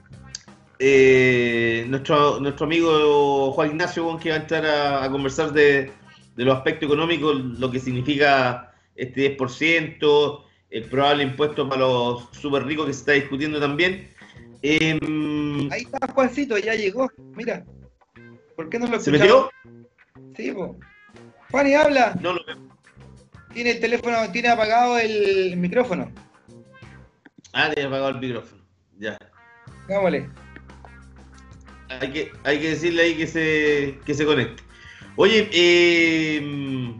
eh, nuestro, nuestro amigo Juan Ignacio, que va a entrar a, a conversar de, de los aspectos económicos, lo que significa este 10%, el probable impuesto para los súper ricos que se está discutiendo también. Eh, Ahí está Juancito, ya llegó. Mira. ¿Por qué no lo ¿Se metió? Sí, po. Juan, y habla. No lo veo. Tiene el teléfono, tiene apagado el micrófono. Ah, te he apagado el micrófono. Ya. Vámonos. Hay que, hay que decirle ahí que se, que se conecte. Oye, eh,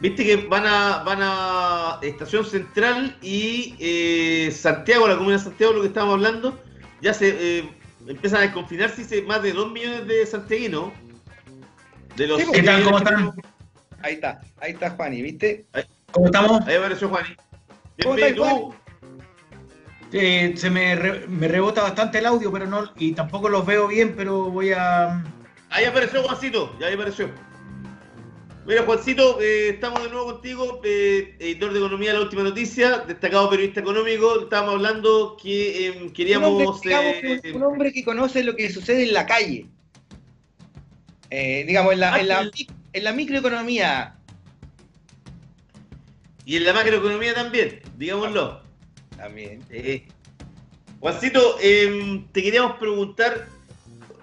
viste que van a, van a Estación Central y eh, Santiago, la comuna de Santiago, lo que estábamos hablando, ya se eh, empiezan a desconfinarse dice, más de 2 millones de santiaguinos. De los Sí, ¿Qué tal? ¿Cómo están? Ahí está, ahí está Juani, ¿viste? ¿Cómo estamos? Ahí apareció Juani. ¿Cómo Bienvenido. estás, Juan? Eh, se me, re- me rebota bastante el audio, pero no, y tampoco los veo bien, pero voy a. Ahí apareció Juancito, ya ahí apareció. Mira, Juancito, eh, estamos de nuevo contigo, eh, editor de Economía, la última noticia, destacado periodista económico. Estábamos hablando que eh, Un queríamos. hombre, digamos, eh, un- un hombre que conoce lo que sucede en la calle. Eh, digamos, en la, en, la, Ah, en la microeconomía. y en la macroeconomía también, digámoslo. También. Eh, Juancito, eh, te queríamos preguntar,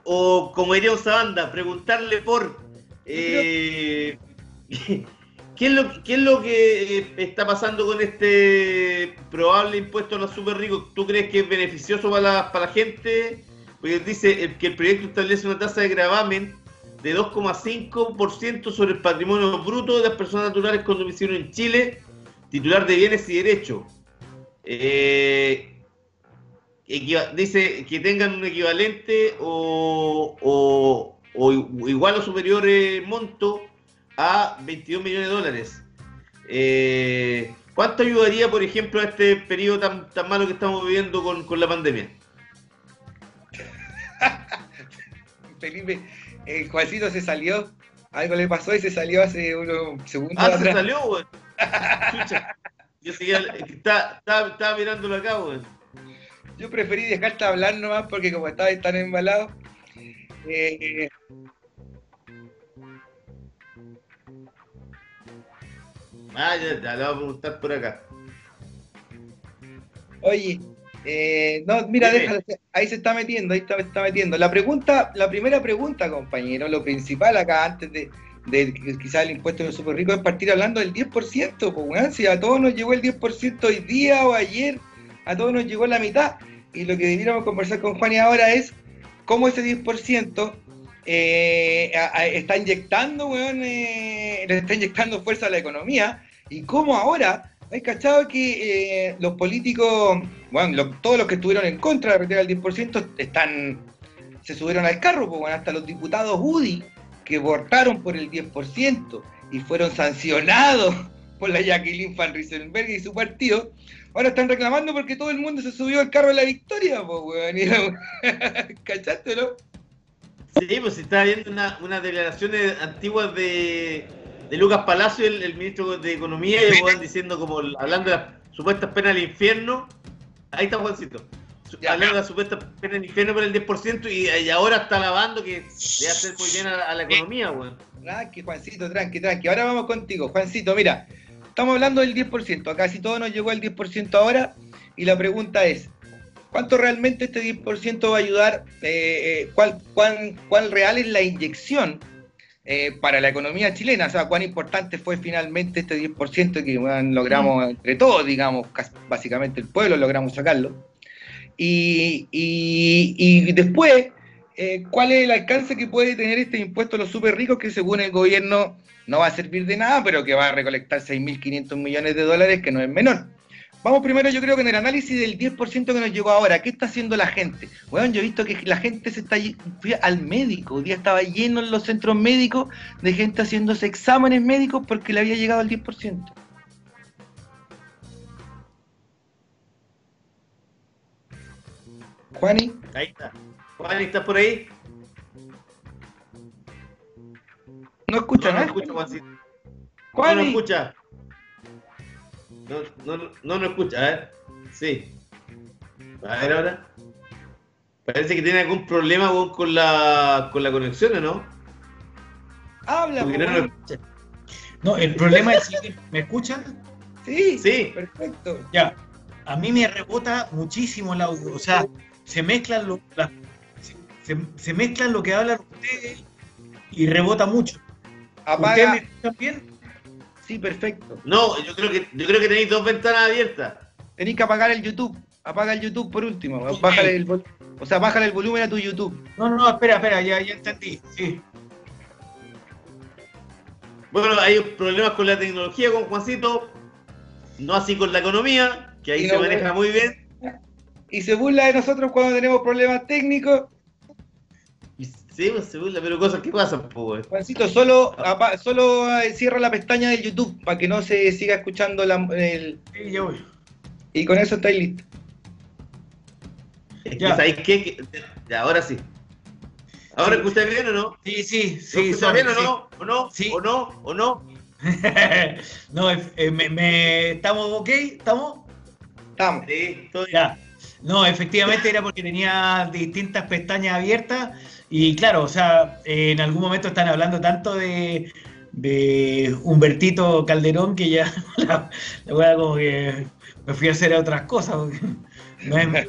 o como diría banda, preguntarle por. eh, ¿Qué es, lo, ¿Qué es lo que eh, está pasando con este probable impuesto a los super ricos? ¿Tú crees que es beneficioso para la, para la gente? Porque dice eh, que el proyecto establece una tasa de gravamen de 2,5% sobre el patrimonio bruto de las personas naturales con domicilio en Chile, titular de bienes y derechos. Eh, dice que tengan un equivalente o, o- igual o superior monto a 22 millones de dólares. Eh, ¿Cuánto ayudaría, por ejemplo, a este periodo tan, tan malo que estamos viviendo con, con la pandemia? Felipe, el Juancito se salió. Algo le pasó y se salió hace unos segundos. Ah, se atrás. salió, weón. Chucha. Yo seguía, estaba, estaba mirándolo acá, weón. Yo preferí dejarte hablar nomás porque como estaba tan embalado. eh, Ah, ya, ya, le voy a preguntar por acá. oye, eh, no, mira, déjalo, ahí se está metiendo, ahí está, está metiendo. La pregunta, la primera pregunta, compañero, lo principal acá antes de, de que quizás el impuesto de los super ricos es partir hablando del 10%, pues si a todos nos llegó el 10% hoy día o ayer, a todos nos llegó la mitad. Y lo que debiéramos conversar con Juan y ahora es cómo ese 10% eh, a- a- está inyectando, weón, eh, le está inyectando fuerza a la economía y cómo ahora, hay cachado que eh, los políticos, bueno, todos los que estuvieron en contra de retirar el 10% están, se subieron al carro, pues, bueno, hasta los diputados UDI que votaron por el 10% y fueron sancionados por la Jacqueline Van Rieselberg y su partido, ahora están reclamando porque todo el mundo se subió al carro de la victoria, pues, weón. la- ¿Cachaste, no? Sí, pues está viendo una- unas declaraciones antiguas de, de Lucas Palacio, el, el ministro de Economía, y weón diciendo como hablando de las supuestas penas del infierno. Ahí está Juancito. Ya. hablando de las supuestas penas del infierno por el 10% y, y ahora está alabando que le hace muy bien a, a la economía, weón. Tranqui, Juancito, tranqui, tranqui. Ahora vamos contigo. Juancito, mira, estamos hablando del 10%. A casi todo nos llegó el 10% ahora. Y la pregunta es, ¿cuánto realmente este 10% va a ayudar? Eh, eh, ¿cuál, cuán, cuál real es la inyección eh, para la economía chilena? O sea, ¿cuán importante fue finalmente este 10% que bueno, logramos entre todos, digamos, casi- básicamente el pueblo logramos sacarlo? Y, y- y después, eh, ¿cuál es el alcance que puede tener este impuesto a los super ricos que según el gobierno no va a servir de nada, pero que va a recolectar 6.500 millones de dólares, que no es menor? Vamos primero, yo creo que en el análisis del 10% que nos llegó ahora, ¿qué está haciendo la gente? Bueno, yo he visto que la gente se está fui al médico, un día estaba lleno en los centros médicos de gente haciéndose exámenes médicos porque le había llegado el 10%. Juani, Ahí está. Juan, ¿estás por ahí? no escucha no, no escucha, Juancito. No, no Juani, escucha. No, no, no nos escucha, a ver. Sí. A ver ahora. Parece que tiene algún problema con la, con la conexión, ¿o no? Habla, Porque po, no escucha. No, el problema es que me escuchan. Sí, Sí. perfecto. Ya. A mí me rebota muchísimo el audio. O sea, se mezclan lo, se, se- se mezclan lo que hablan ustedes y rebota mucho. ¿Ustedes me escuchan bien? Sí, perfecto. No, yo creo que, yo creo que tenéis dos ventanas abiertas. Tenés que apagar el YouTube. Apaga el YouTube por último. Bájale el, o sea, bájale el volumen a tu YouTube. No, no, no, espera, espera, ya, ya entendí. Sí. Bueno, hay problemas con la tecnología con Juancito, no así con la economía, que ahí se maneja weón. muy bien. Y se burla de nosotros cuando tenemos problemas técnicos. Sí, pues, se burla, pero cosas que pasan, pues. Juancito, solo, apa- solo eh, cierra la pestaña del YouTube para que no se siga escuchando la, el... Sí, ya voy. Y con eso estáis listos. Es que, Ya. ¿sabéis qué? Que- ya, ahora sí. ¿Ahora escucháis bien o no? Sí, sí, ¿Lo sí. escucháis bien o sí. no? ¿O no? Sí. ¿O no? ¿O no? no, eh, eh, me, me- ¿estamos ok? ¿Estamos? Estamos. Sí, todo bien. Ya. No, efectivamente era porque tenía distintas pestañas abiertas y claro, o sea, en algún momento están hablando tanto de, de Humbertito Calderón que ya la, la wea como que me fui a hacer otras cosas. porque no es-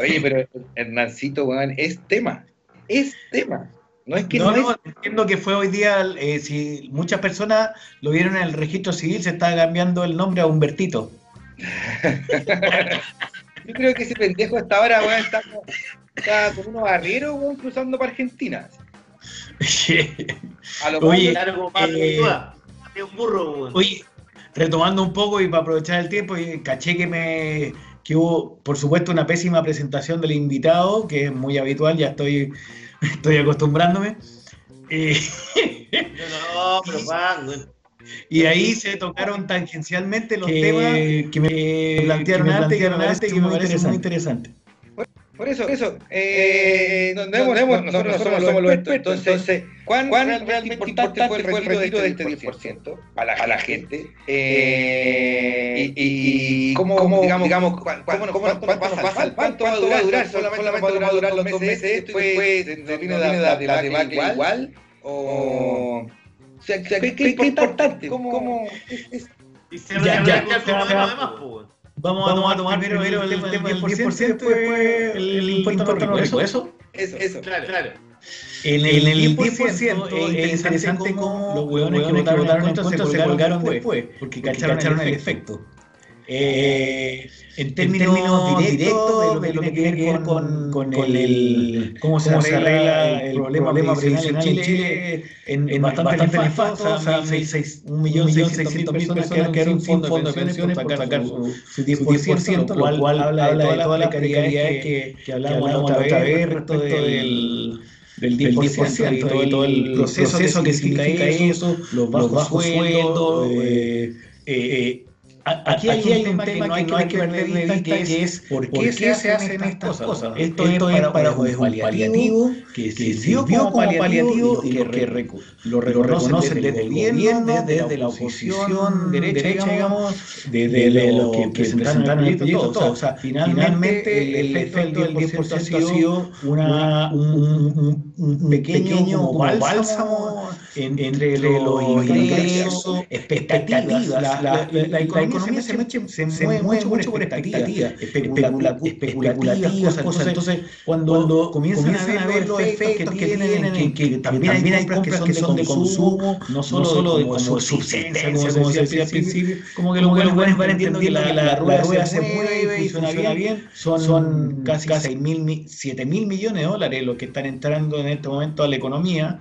Oye, pero Hernancito, weón, es tema. Es tema. No es que no, no, no, entiendo que fue hoy día, eh, si muchas personas lo vieron en el registro civil, se está cambiando el nombre a Humbertito. Yo creo que ese pendejo hasta ahora, weón, está, como- está con unos arrieros, weón, cruzando para Argentina. A lo Oye, Pablo eh, un burro, weón. Oye, retomando un poco y para aprovechar el tiempo, y caché que me que hubo, por supuesto, una pésima presentación del invitado, que es muy habitual, ya estoy, estoy acostumbrándome. Eh, No, pero Juan, weón. Y ahí se tocaron tangencialmente los temas que me plantearon que me antes que me plantearon parece antes y muy, me parece muy interesante. Por eso, por eso, eh, no, no hemos, no hemos- nosotros, no somos los expertos, entonces, ¿cuán, cuán realmente importante fue el retiro de este 10% a la, a la gente? Eh, y, y cómo, digamos, digamos cuánto, nos pasa, cuánto va a durar, durar solamente, va a durar los dos meses, esto y después se viene la, la, la debacle igual, o... O sea, ¿qué, qué, qué importante? ¿Cómo, es- es- Y se Ya, ya, ya, pues, weón. Vamos, a tomar, primero, el, tema del 10%, después el, impuesto honorífico. ¿Eso? eso, eso. Claro, claro. En el, 10%, es interesante cómo los hueones que votaron en contra se colgaron después, porque cacharon el efecto. Eh, en términos directos de lo que tiene que ver con, con el, cómo se arregla el problema previsional en Chile, en, en bastante nefasto, o sea, seis- seis- un millón seiscientos mil personas quedaron sin fondo de pensiones por sacar su, su 10%, lo cual habla de todas las precariedades que, que hablamos la otra vez respecto del del 10%, y todo el proceso, que significa eso, los bajos, sueldos. eh, eh, aquí hay, un tema que no hay que perder de vista, que es por qué, se hacen estas cosas. Esto, es para, un paliativo que sirvió como paliativo y que recu- lo reconocen desde el gobierno, desde la oposición derecha, digamos, desde los que presentaron el proyecto, todo. O sea, finalmente el efecto del 10% ha sido una, un, un- un pequeño bálsamo entre los ingresos, expectativas. La, la economía se, mueve- se mueve mucho por expectativas, especula- especulativas, cosas. Entonces, cuando, comienzan, a ver los efectos que tienen, que, que también, hay compras que son de consumo, no solo, de como subsistencia, como se decía al principio, como que los buenos van entendiendo que la, la rueda se mueve y funciona bien, son, son casi 6 mil, 7 mil millones de dólares los que están entrando en este momento a la economía.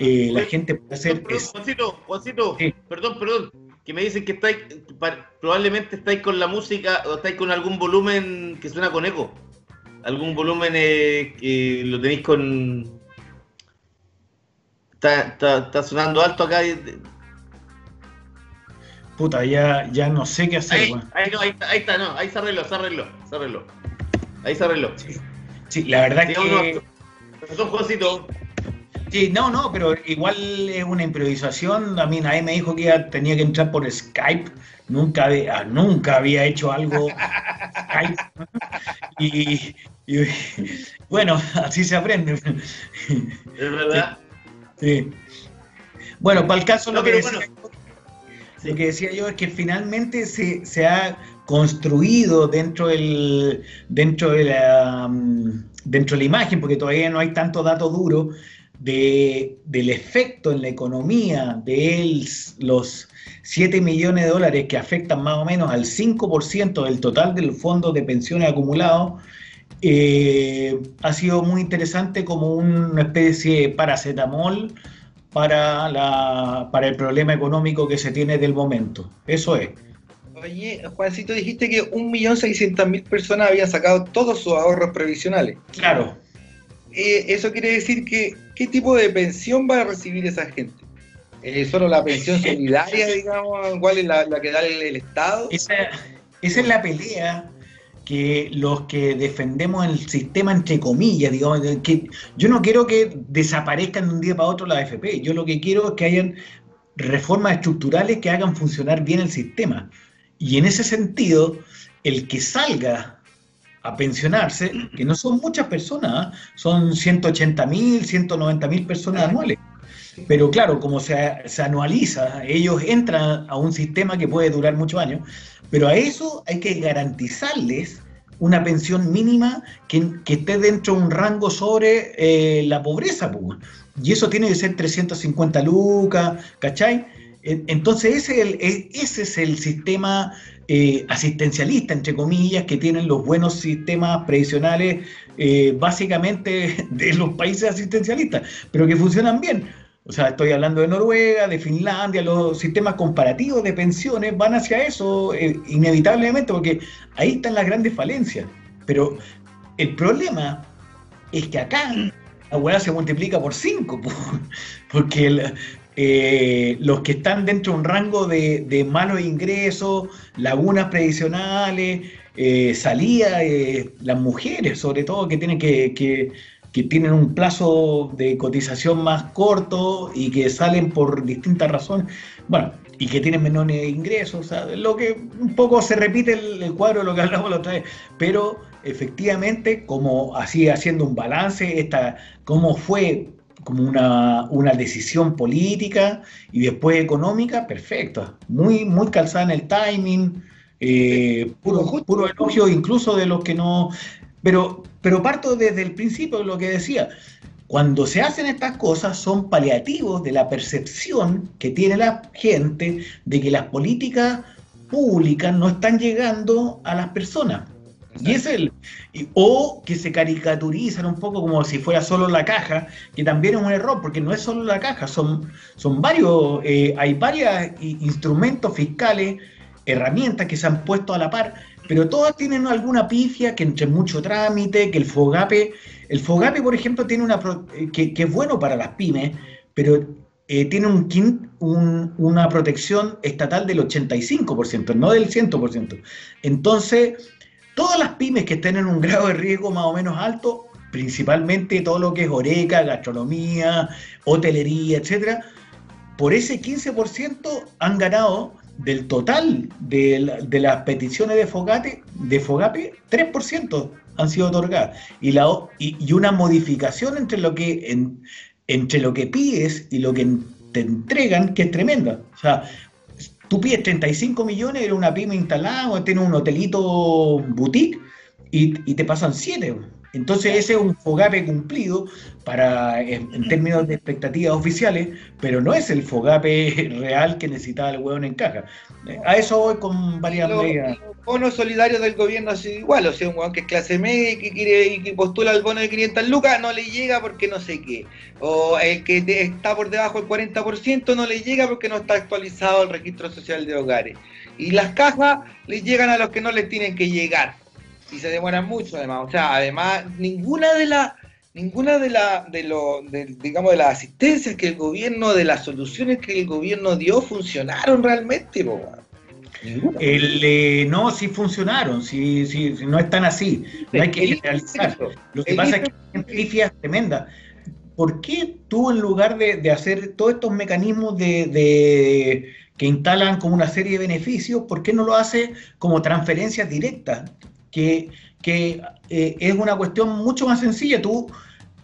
Eh, la gente puede hacer... Juancito, Juancito, perdón, perdón, que me dicen que estáis, probablemente estáis con la música o estáis con algún volumen que suena con eco. Algún volumen eh, que lo tenéis con... Está, está, está sonando alto acá. Puta, ya, ya no sé qué hacer, Ahí, weón. ahí, no, ahí, está, ahí está, no, ahí se arregló, se arregló, se arregló. Ahí se arregló. Sí, la verdad Digamos, que... Perdón, Juancito. Sí, no, no, pero igual es una improvisación. A mí nadie me dijo que ya tenía que entrar por Skype. Nunca había, nunca había hecho algo Skype. Y, y, bueno, así se aprende. Es verdad. Sí. Bueno, para el caso No, lo, que decía, bueno. lo que decía yo es que finalmente se, se ha construido dentro del dentro de la mm, dentro de la imagen, porque todavía no hay tanto dato duro de, del efecto en la economía de el- los 7 millones de dólares que afectan más o menos al 5% del total del fondo de pensiones acumulado, eh, ha sido muy interesante como una especie de paracetamol para, la, para el problema económico que se tiene del momento. Eso es. Oye, Juancito, dijiste que 1.600.000 personas habían sacado todos sus ahorros previsionales. Claro. Eh, eso quiere decir que, ¿qué tipo de pensión va a recibir esa gente? Eh, ¿Solo la pensión solidaria, digamos? ¿Cuál es la, la que da el, el Estado? Esa, esa es la pelea que los que defendemos el sistema entre comillas, digamos, que yo no quiero que desaparezcan de un día para otro la AFP, yo lo que quiero es que hayan reformas estructurales que hagan funcionar bien el sistema. Y en ese sentido, el que salga a pensionarse, que no son muchas personas, ¿ah? son 180 mil, 190 mil personas anuales. Pero claro, como se, se anualiza, ellos entran a un sistema que puede durar muchos años, pero a eso hay que garantizarles una pensión mínima que, que esté dentro de un rango sobre eh, la pobreza. Y eso tiene que ser 350 lucas, ¿cachai? En- Entonces ese es el, e- sistema eh, asistencialista, entre comillas, que tienen los buenos sistemas previsionales, eh, básicamente de los países asistencialistas, pero que funcionan bien. O sea, estoy hablando de Noruega, de Finlandia, los sistemas comparativos de pensiones van hacia eso eh, inevitablemente, porque ahí están las grandes falencias. Pero el problema es que acá la hueá se multiplica por 5, porque el- eh, los que están dentro de un rango de, de malos ingresos, lagunas previsionales, eh, eh, las mujeres sobre todo que tienen que, que- tienen un plazo de cotización más corto y que salen por distintas razones, bueno, y que tienen menores ingresos, o sea, lo que un poco se repite el, el cuadro de lo que hablamos la otra vez, pero efectivamente, como así haciendo un balance, esta, cómo fue como una, una decisión política y después económica, perfecta, muy, muy calzada en el timing, eh, puro, puro elogio incluso de los que no... Pero, pero parto desde el principio de lo que decía, cuando se hacen estas cosas son paliativos de la percepción que tiene la gente de que las políticas públicas no están llegando a las personas. Y es el. y- O que se caricaturizan un poco como si fuera solo la caja, que también es un error, porque no es solo la caja, son, son varios, eh, hay varios instrumentos fiscales, herramientas que se han puesto a la par, pero todas tienen alguna pifia, que entre mucho trámite, que el FOGAPE, el FOGAPE, por ejemplo, tiene una eh, que, es bueno para las pymes, pero eh, tiene un, un- una protección estatal del 85%, no del 100%. Entonces, todas las pymes que estén en un grado de riesgo más o menos alto, principalmente todo lo que es oreca, gastronomía, hotelería, etcétera, por ese 15% han ganado del total de, la- las peticiones de Fogate, de Fogape, 3% han sido otorgadas. Y, una modificación entre lo que en- entre lo que pides y lo que te entregan, que es tremenda. O sea, tú pides 35 millones, eres una pyme instalada o tienes un hotelito boutique y, y te pasan 7. Entonces ese es un fogape cumplido para en, en términos de expectativas oficiales, pero no es el fogape real que necesitaba el hueón en caja. A eso voy con varias Los, medidas. los bonos solidarios del gobierno ha sido igual, o sea, un weón que es clase media y que quiere y que postula el bono de 500 lucas no le llega porque no sé qué. O el que está por debajo del 40% no le llega porque no está actualizado el registro social de hogares. Y las cajas les llegan a los que no les tienen que llegar. Y se demoran mucho además. O sea, además, ninguna de las ninguna de la de lo de, digamos de las asistencias que el gobierno de las soluciones que el gobierno dio funcionaron realmente po. El, eh, no, sí funcionaron, sí, sí, no están así. No hay que El- generalizar. Lo que pasa es que hay pifias tremendas. ¿por qué tú en lugar de, hacer todos estos mecanismos de, que instalan como una serie de beneficios, ¿por qué no lo hace como transferencias directas? Que, que eh, es una cuestión mucho más sencilla. Tú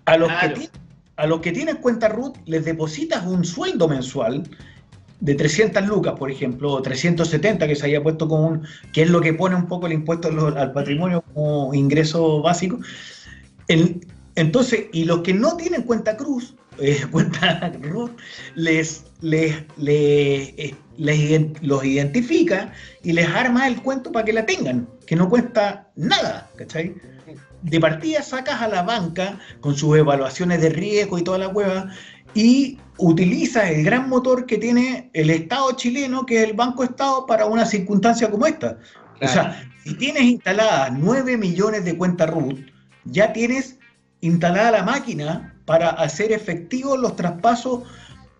a los, que, a los que tienen cuenta RUT les depositas un sueldo mensual de 300 lucas, por ejemplo, o 370 que se haya puesto como un, que es lo que pone un poco el impuesto al patrimonio como ingreso básico. entonces, y los que no tienen cuenta cruz, eh, cuenta RUT, les, les, eh, les, los identifica y les arma el cuento para que la tengan, que no cuesta nada, ¿cachai? De partida sacas a la banca con sus evaluaciones de riesgo y toda la hueva y utiliza el gran motor que tiene el Estado chileno, que es el Banco Estado, para una circunstancia como esta. O sea, si tienes instaladas 9 millones de cuentas RUT, ya tienes instalada la máquina para hacer efectivos los traspasos,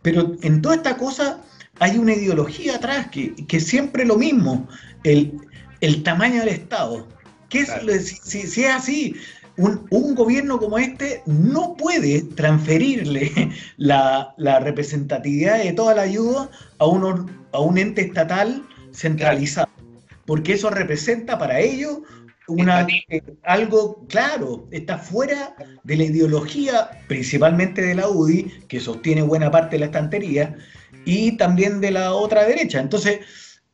pero en toda esta cosa hay una ideología atrás que, que siempre lo mismo, el, el tamaño del Estado. ¿Qué si, si, es así, un, gobierno como este no puede transferirle la, representatividad de toda la ayuda a, a un ente estatal centralizado, porque eso representa para ellos una, eh, algo claro, está fuera de la ideología, principalmente de la UDI, que sostiene buena parte de la estantería, y también de la otra derecha. Entonces,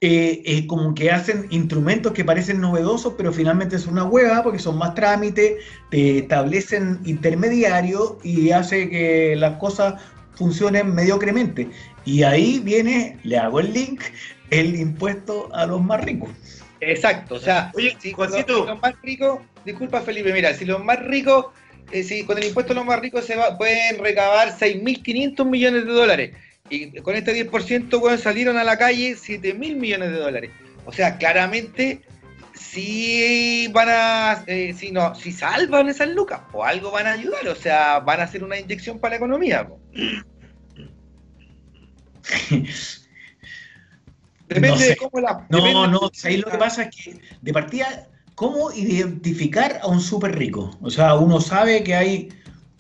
eh, como que hacen instrumentos que parecen novedosos, pero finalmente es una hueva porque son más trámites, te establecen intermediarios y hace que las cosas funcionen mediocremente. Y ahí viene, le hago el link, el impuesto a los más ricos. Exacto, o sea, Oye, si, los, más ricos, disculpa Felipe, mira, si los más ricos, eh, si con el impuesto a los más ricos se va, pueden recabar 6.500 millones de dólares y con este 10%, salieron a la calle 7 mil millones de dólares. O sea, claramente, si van a, eh, si no, si salvan esas lucas, o algo van a ayudar, o sea, van a hacer una inyección para la economía. depende de cómo la. No, no, ahí lo que pasa es que, de partida, ¿cómo identificar a un súper rico? O sea, uno sabe que hay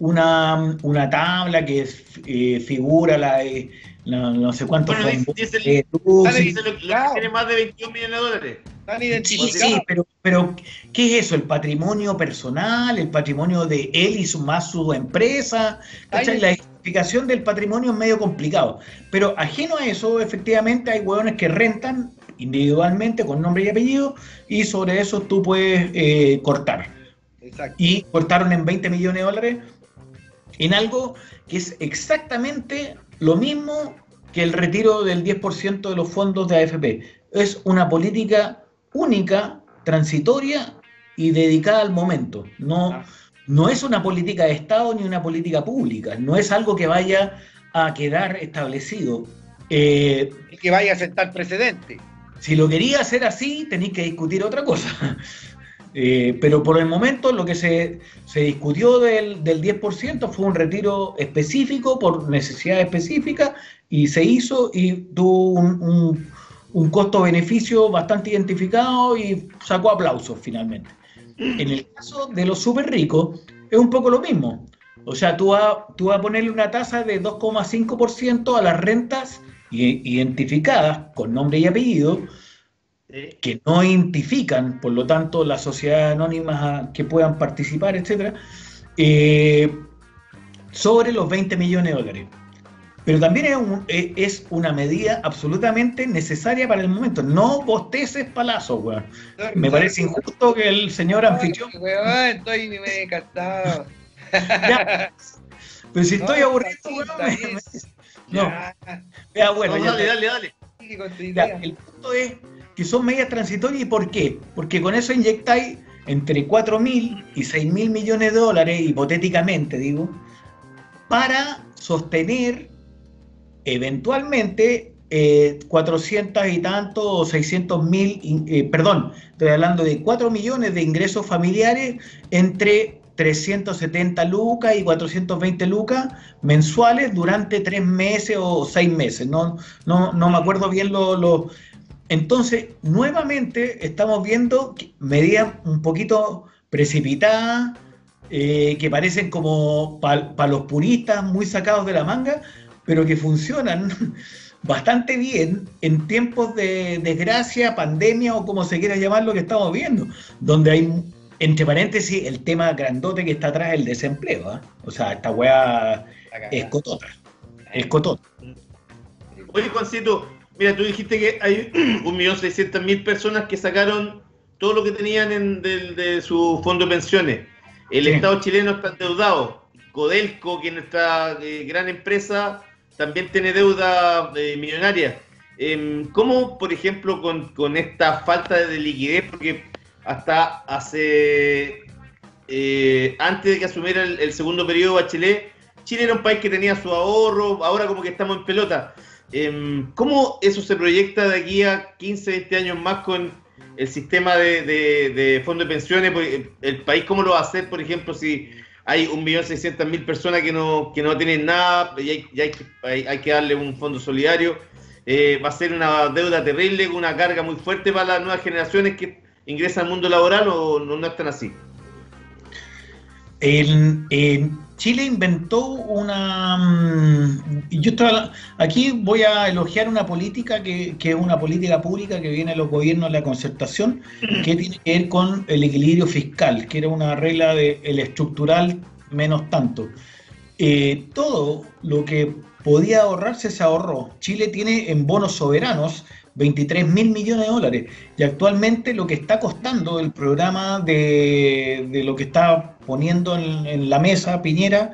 una, una tabla que eh, figura la, eh, no sé cuántos bueno, dice, el, eh, tiene más de 21 millones de dólares. Sí, sí, pero, pero ¿qué es eso? ¿El patrimonio personal? ¿El patrimonio de él y su, más su empresa? La identificación del patrimonio es medio complicado. Pero ajeno a eso, efectivamente hay hueones que rentan individualmente con nombre y apellido y sobre eso tú puedes eh, cortar. Exacto. Y cortaron en 20 millones de dólares en algo que es exactamente lo mismo que el retiro del 10% de los fondos de AFP. Es una política única, transitoria y dedicada al momento. No, no es una política de Estado ni una política pública. No es algo que vaya a quedar establecido. Eh, y que vaya a sentar precedente. Si lo quería hacer así, tenéis que discutir otra cosa. Eh, pero por el momento lo que se, discutió del, 10% fue un retiro específico por necesidad específica y se hizo y tuvo un, costo-beneficio bastante identificado y sacó aplausos finalmente. En el caso de los súper ricos es un poco lo mismo. O sea, tú vas, tú vas a ponerle una tasa de 2,5% a las rentas identificadas con nombre y apellido que no identifican, por lo tanto, las sociedades anónimas que puedan participar, etcétera, eh, sobre los 20 millones de dólares. Pero también es, es, una medida absolutamente necesaria para el momento. No bosteces palazos, weón. Me parece injusto que el señor anfitrión. Weón, estoy me encantado. Pero si estoy aburrido, weón. No. Ya, bueno, dale, dale, dale. el punto es que son medidas transitorias. ¿Y por qué? Porque con eso inyectáis entre 4 mil y 6 mil millones de dólares, hipotéticamente digo, para sostener eventualmente 400 eh, y tanto o 600 mil, eh, perdón, estoy hablando de 4 millones de ingresos familiares entre 370 lucas y 420 lucas mensuales durante tres meses o seis meses. No, no, no me acuerdo bien lo, entonces, nuevamente estamos viendo medidas un poquito precipitadas, eh, que parecen como para los puristas muy sacados de la manga, pero que funcionan bastante bien en tiempos de desgracia, pandemia o como se quiera llamar lo que estamos viendo, donde hay, entre paréntesis, el tema grandote que está atrás del desempleo. ¿ah? O sea, esta weá es cotota. Es cotota. Oye, Juancito, mira, tú dijiste que hay 1.600.000 personas que sacaron todo lo que tenían en, de, de, su fondo de pensiones. El sí. Estado chileno está endeudado. Codelco, que es nuestra eh, gran empresa, también tiene deuda eh, millonaria. Eh, ¿Cómo, por ejemplo, con, con, esta falta de liquidez, porque hasta hace, eh, antes de que asumiera el, el, segundo periodo Bachelet, Chile era un país que tenía su ahorro, ahora como que estamos en pelota. ¿Cómo eso se proyecta de aquí a 15, 20 años más con el sistema de, de, de fondo de pensiones? ¿El país cómo lo va a hacer, por ejemplo, si hay 1.600.000 personas que no, que no tienen nada y hay, y hay, hay, hay que darle un fondo solidario. Eh, va a ser una deuda terrible, una carga muy fuerte para las nuevas generaciones que ingresan al mundo laboral o no están así. El, eh, Chile inventó una... mm, Yo estaba, aquí voy a elogiar una política que, que, es una política pública que viene de los gobiernos de la concertación, que tiene que ver con el equilibrio fiscal, que era una regla del de, estructural menos tanto. Eh, todo lo que podía ahorrarse se ahorró. Chile tiene en bonos soberanos 23 mil millones de dólares. Y actualmente lo que está costando el programa de, de lo que está poniendo en, la mesa Piñera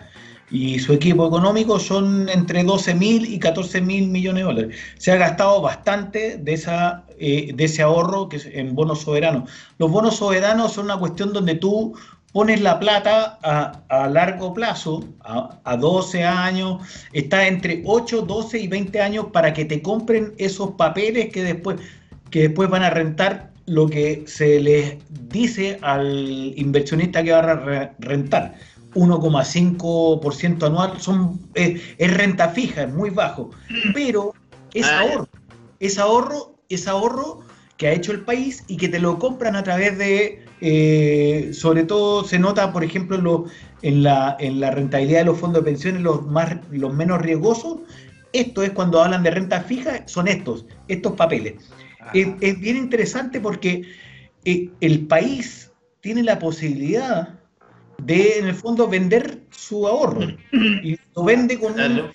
y su equipo económico son entre 12 mil y 14 mil millones de dólares. Se ha gastado bastante de, esa, eh, de ese ahorro que en bonos soberanos. Los bonos soberanos son una cuestión donde tú pones la plata a, a largo plazo, a, a, 12 años, está entre 8, 12 y 20 años para que te compren esos papeles que después, que después van a rentar lo que se les dice al inversionista que va a rentar. 1,5% anual son, es, es, renta fija, es muy bajo, pero es ahorro, es ahorro, es ahorro que ha hecho el país y que te lo compran a través de eh, sobre todo se nota, por ejemplo, en, lo, en, la, en, la, rentabilidad de los fondos de pensiones, los, más, los menos riesgosos. Esto es cuando hablan de renta fija, son estos, estos papeles. Es, es, bien interesante porque eh, el país tiene la posibilidad de, en el fondo, vender su ahorro y lo vende con un,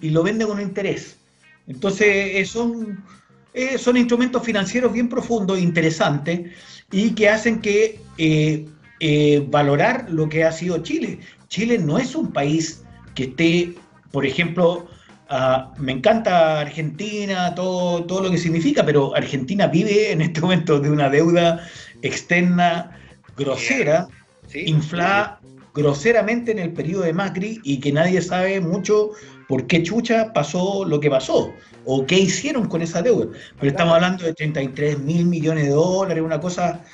y lo vende con interés. Entonces, son, eh, son instrumentos financieros bien profundos, interesantes y que hacen que eh, eh, valorar lo que ha sido Chile. Chile no es un país que esté, por ejemplo, uh, me encanta Argentina, todo, todo lo que significa, pero Argentina vive en este momento de una deuda externa grosera, sí, inflada sí. groseramente en el periodo de Macri y que nadie sabe mucho por qué chucha pasó lo que pasó o qué hicieron con esa deuda. Pero estamos hablando de 33 mil millones de dólares, una cosa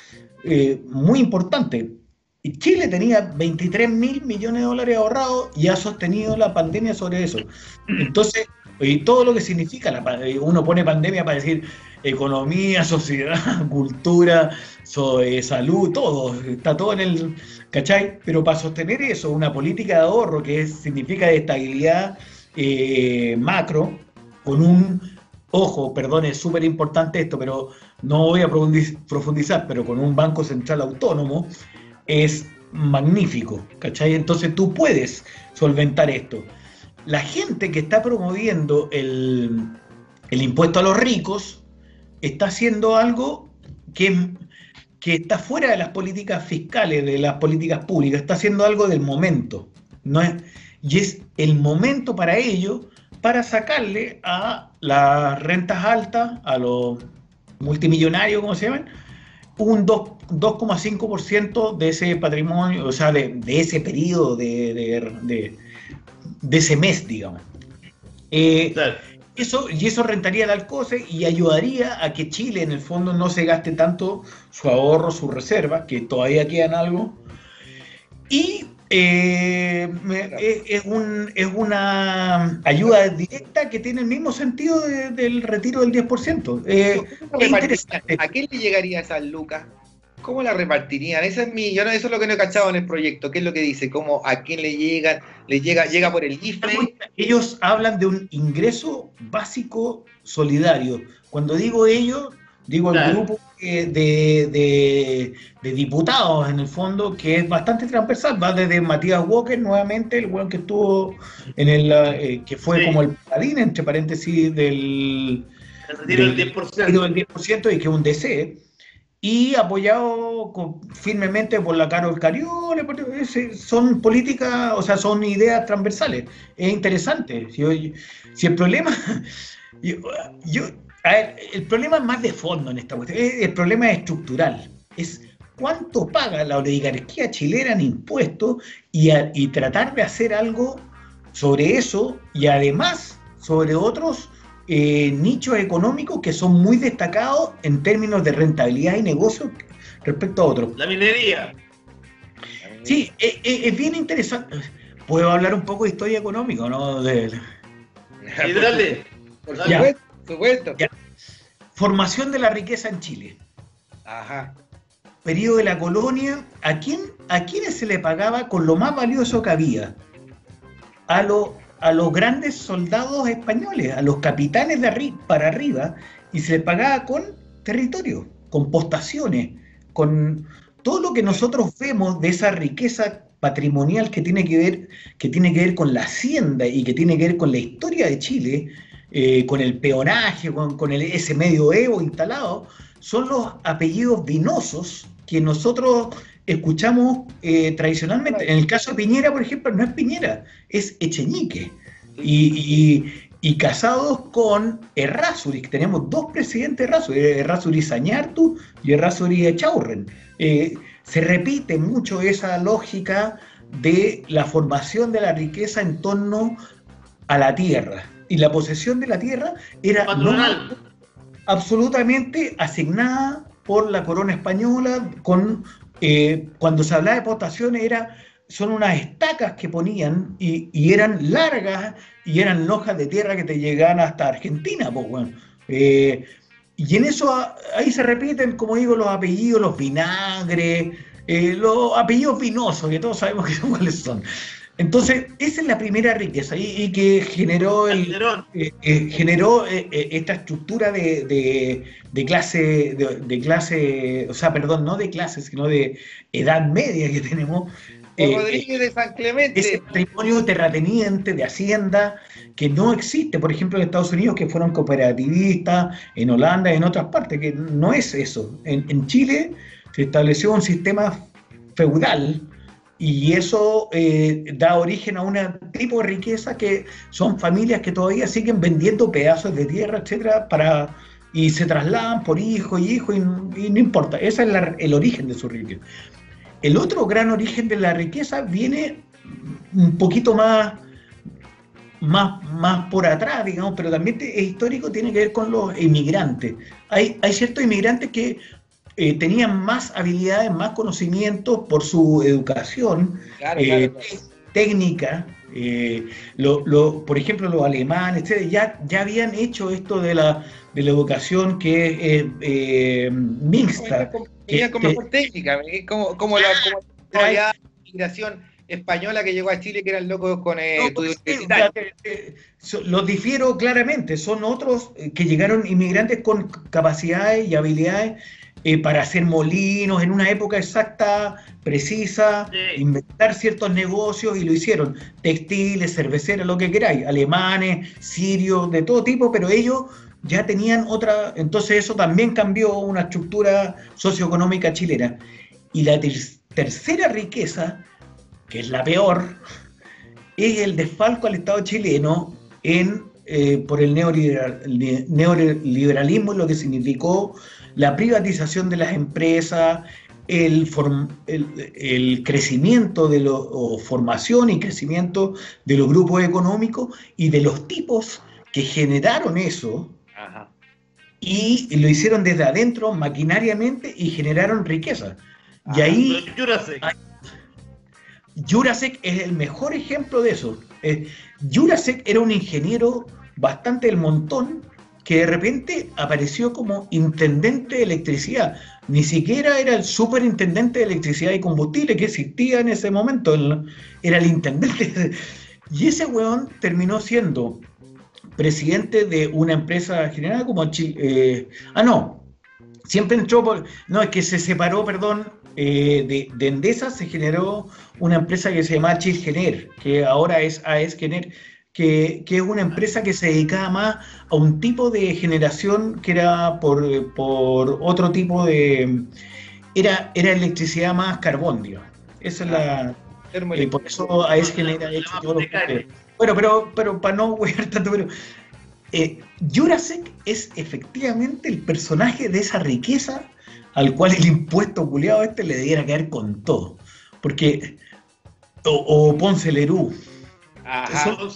eh, muy importante. Y Chile tenía 23 mil millones de dólares ahorrados y ha sostenido la pandemia sobre eso. Entonces, y todo lo que significa, la, uno pone pandemia para decir economía, sociedad, cultura, eh, salud, todo, está todo en el, ¿cachai? Pero para sostener eso, una política de ahorro que significa estabilidad eh, macro, con un, ojo, perdón, es súper importante esto, pero no voy a profundizar, pero con un banco central autónomo, es magnífico, ¿cachai? Entonces tú puedes solventar esto. La gente que está promoviendo el, el impuesto a los ricos está haciendo algo que, que está fuera de las políticas fiscales, de las políticas públicas, está haciendo algo del momento. No y es el momento para ello para sacarle a las rentas altas, a los multimillonarios, como se llaman, un 2,5% de ese patrimonio, o sea, de, de ese periodo, de, de, de, ese mes, digamos. Eh, claro. Eso, y eso rentaría el Alcoce y ayudaría a que Chile, en el fondo, no se gaste tanto su ahorro, su reserva, que todavía quedan algo. Y eh, es, un, es, una ayuda directa que tiene el mismo sentido de, del retiro del 10%. Eh, es interesante. ¿A quién le llegaría esa lucas? ¿Cómo la repartirían? Esa es mi, yo no, eso es lo que no he cachado en el proyecto. ¿Qué es lo que dice? ¿Cómo, a quién le llegan? ¿Le llega, llega por el IFE? Ellos hablan de un ingreso básico solidario. Cuando digo ellos, digo Claro. grupo eh, de, de- de diputados, en el fondo, que es bastante transversal. Va desde Matías Walker, nuevamente, el weón que estuvo en el, eh, que fue Sí. como el paladín, entre paréntesis, del, El retiro del del 10%. retiro del 10% y que es un DC. Y apoyado con- firmemente por la Carol ese- son políticas, o sea, son ideas transversales. Es interesante. Si, si el problema, yo, yo- a ver, el problema es más de fondo en esta cuestión, el problema es estructural, es cuánto paga la oligarquía chilena en impuestos y, a- y tratar de hacer algo sobre eso y además sobre otros eh, nichos económicos que son muy destacados en términos de rentabilidad y negocio respecto a otros. La minería. Sí, es, es- es bien interesante. Puedo hablar un poco de historia económica, ¿no? De, Y dale. Por Ya. supuesto, Ya. formación de la riqueza en Chile. Ajá. Periodo de la colonia, ¿a quién a quiénes se le pagaba con lo más valioso que había? A, lo- a los grandes soldados españoles, a los capitanes de arri- para arriba, y se les pagaba con territorio, con postaciones, con todo lo que nosotros vemos de esa riqueza patrimonial que tiene que ver, que tiene que ver con la hacienda y que tiene que ver con la historia de Chile, eh, con el peonaje, con, con el, ese medioevo instalado, son los apellidos vinosos que nosotros escuchamos eh, tradicionalmente. En el caso de Piñera, por ejemplo, no es Piñera, es Echeñique. Y, y- y casados con Errázuriz, tenemos dos presidentes Errázuriz, Errázuriz Añartu y Errázuriz Echaurren. Eh, se repite mucho esa lógica de la formación de la riqueza en torno a la tierra. Y la posesión de la tierra era no absolutamente asignada por la corona española con eh, cuando se hablaba de postaciones era son unas estacas que ponían y, y eran largas y eran lojas de tierra que te llegaban hasta Argentina pues, bueno. Eh, y en eso a- ahí se repiten como digo los apellidos los vinagres eh, los apellidos vinosos que todos sabemos que cuáles son entonces esa es la primera riqueza y, y que generó el, eh, eh, generó eh, esta estructura de, de- de clase, de, de clase, o sea, perdón, no de clase, sino de edad media que tenemos. Rodríguez de San Clemente. ese patrimonio terrateniente de hacienda que no existe, por ejemplo, en Estados Unidos, que fueron cooperativistas, en Holanda, en otras partes, que no es eso. En, en Chile se estableció un sistema feudal y eso eh, da origen a un tipo de riqueza que son familias que todavía siguen vendiendo pedazos de tierra, etcétera, para y se trasladan por hijo y hijo y, no importa. Ese es el origen de su riqueza. El otro gran origen de la riqueza viene un poquito más, más, más por atrás, digamos, pero también es histórico, tiene que ver con los inmigrantes. Hay, hay ciertos inmigrantes que eh, tenían más habilidades, más conocimientos por su educación Claro, eh, claro, claro. técnica. eh, lo- lo- por ejemplo, los alemanes, etcétera, ya, ya habían hecho esto de la, de la educación que es eh, mixta. Venía que- con mejor técnica, como, como la como la migración española que llegó a Chile, que eran locos con eh, No, estudios pues, sí, los difiero claramente, son otros que llegaron inmigrantes con capacidades y habilidades eh, para hacer molinos en una época exacta, precisa, Sí. inventar ciertos negocios y lo hicieron. Textiles, cerveceras, lo que queráis, alemanes, sirios, de todo tipo, pero ellos ya tenían otra, entonces eso también cambió una estructura socioeconómica chilena. Y la ter- tercera riqueza, que es la peor, es el desfalco al Estado chileno en, eh, por el neoliberal- ne- neoliberalismo, lo que significó la privatización de las empresas, el, form- el, el crecimiento de lo, o formación y crecimiento de los grupos económicos y de los tipos que generaron eso Ajá. y lo hicieron desde adentro maquinariamente y generaron riqueza. Y ahí. Jurasek es el mejor ejemplo de eso. Eh, Jurasek era un ingeniero bastante del montón que de repente apareció como intendente de electricidad. Ni siquiera era el superintendente de electricidad y combustible que existía en ese momento, era el intendente. Y ese weón terminó siendo presidente de una empresa generada como eh, ah, no, siempre entró por. No, es que se separó, perdón, eh, de, de, Endesa, se generó una empresa que se llama Chilgener, que ahora es AES Gener, que, que, es una empresa que se dedicaba más a un tipo de generación que era por, por otro tipo de. Era, era electricidad más carbón, digamos. Esa es la. Y por eso AES Gener ha hecho todos los bueno, pero, pero para no huir tanto, pero eh, Jurasek es efectivamente el personaje de esa riqueza al cual el impuesto culiado este le debiera caer con todo. Porque, o, o Ponce Lerú. Ajá, son,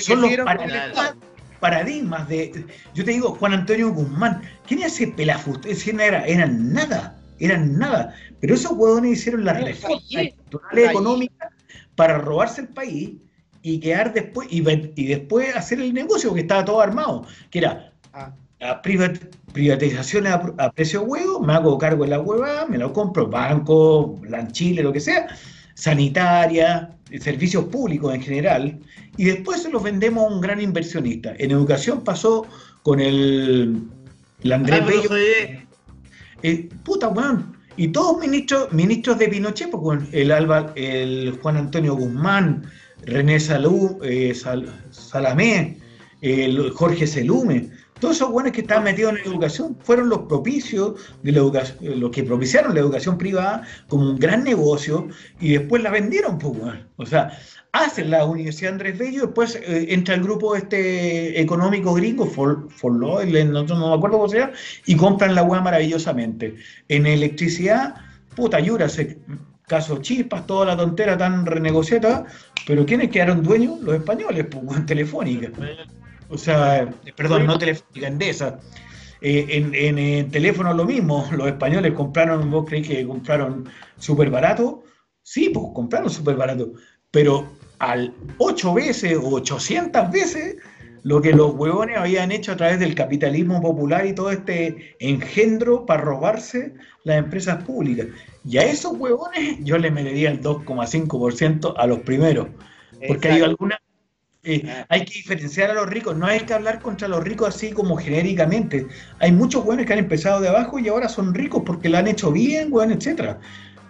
son, los paradigmas, paradigmas, de. Yo te digo, Juan Antonio Guzmán, ¿quién es ese no era, eran nada, eran nada. Pero esos huevones hicieron la reforma económica para robarse el país y quedar después y, y, después hacer el negocio que estaba todo armado, que era ah. la privatización a, precio huevo, me hago cargo de la hueva, me lo compro, banco, Chile, lo que sea, sanitaria, servicios públicos en general, y después se los vendemos a un gran inversionista. En educación pasó con el, el Andrés Bello. Eh, puta, weón. Y todos ministros, ministros de Pinochet, pues, el, Alba, el Juan Antonio Guzmán, René Salú, eh, Salamé, Jorge Selume, todos esos buenos que estaban metidos en la educación fueron los propicios de la educación, eh, los que propiciaron la educación privada como un gran negocio y después la vendieron, pues, o sea, hacen la Universidad Andrés Bello, después eh, entra el grupo este económico gringo, For, no, me acuerdo cómo se llama, y compran la hueá maravillosamente. En electricidad, puta, Yura, caso chispas, toda la tontera tan renegociada, pero ¿quiénes quedaron dueños? Los españoles, pues, Telefónica. O sea, perdón, no Telefónica, Endesa. Eh, en, en, en, teléfono lo mismo, los españoles compraron, vos creéis que compraron súper barato, sí, pues compraron súper barato, pero al ocho veces o 800 veces lo que los huevones habían hecho a través del capitalismo popular y todo este engendro para robarse las empresas públicas. Y a esos huevones yo les metería el 2,5% a los primeros, porque hay algunas eh, ah. hay que diferenciar a los ricos, no hay que hablar contra los ricos así como genéricamente. Hay muchos buenos que han empezado de abajo y ahora son ricos porque lo han hecho bien, bueno, etcétera.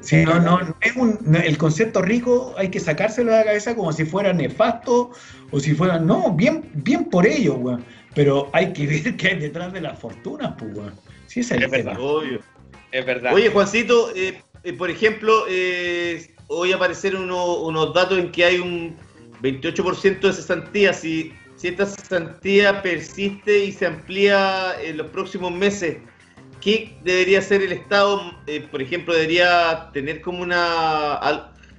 Si no, no, es un, el concepto rico hay que sacárselo de la cabeza como si fuera nefasto o si fuera, no, bien, bien por ello, weón. Pero hay que ver qué hay detrás de las fortunas, pues, weón. Sí, es, es verdad. Es verdad. Oye, Juancito, eh, eh, por ejemplo, eh, hoy aparecieron unos datos en que hay un 28% de cesantía. Si, si esta cesantía persiste y se amplía en los próximos meses, ¿qué debería hacer el Estado? Eh, por ejemplo, debería tener como una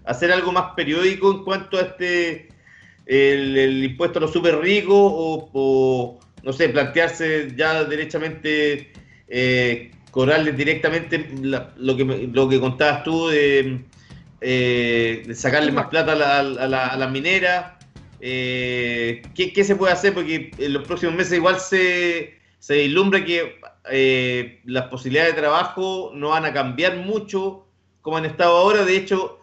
hacer algo más periódico en cuanto a este el, impuesto a los super ricos o, no sé, plantearse ya derechamente eh, cobrarles directamente lo que lo que contabas tú de, eh, sacarle más plata a la, a la, minera. Eh, ¿qué, ¿qué, se puede hacer? Porque en los próximos meses igual se, se vislumbra que eh, las posibilidades de trabajo no van a cambiar mucho como han estado ahora. De hecho,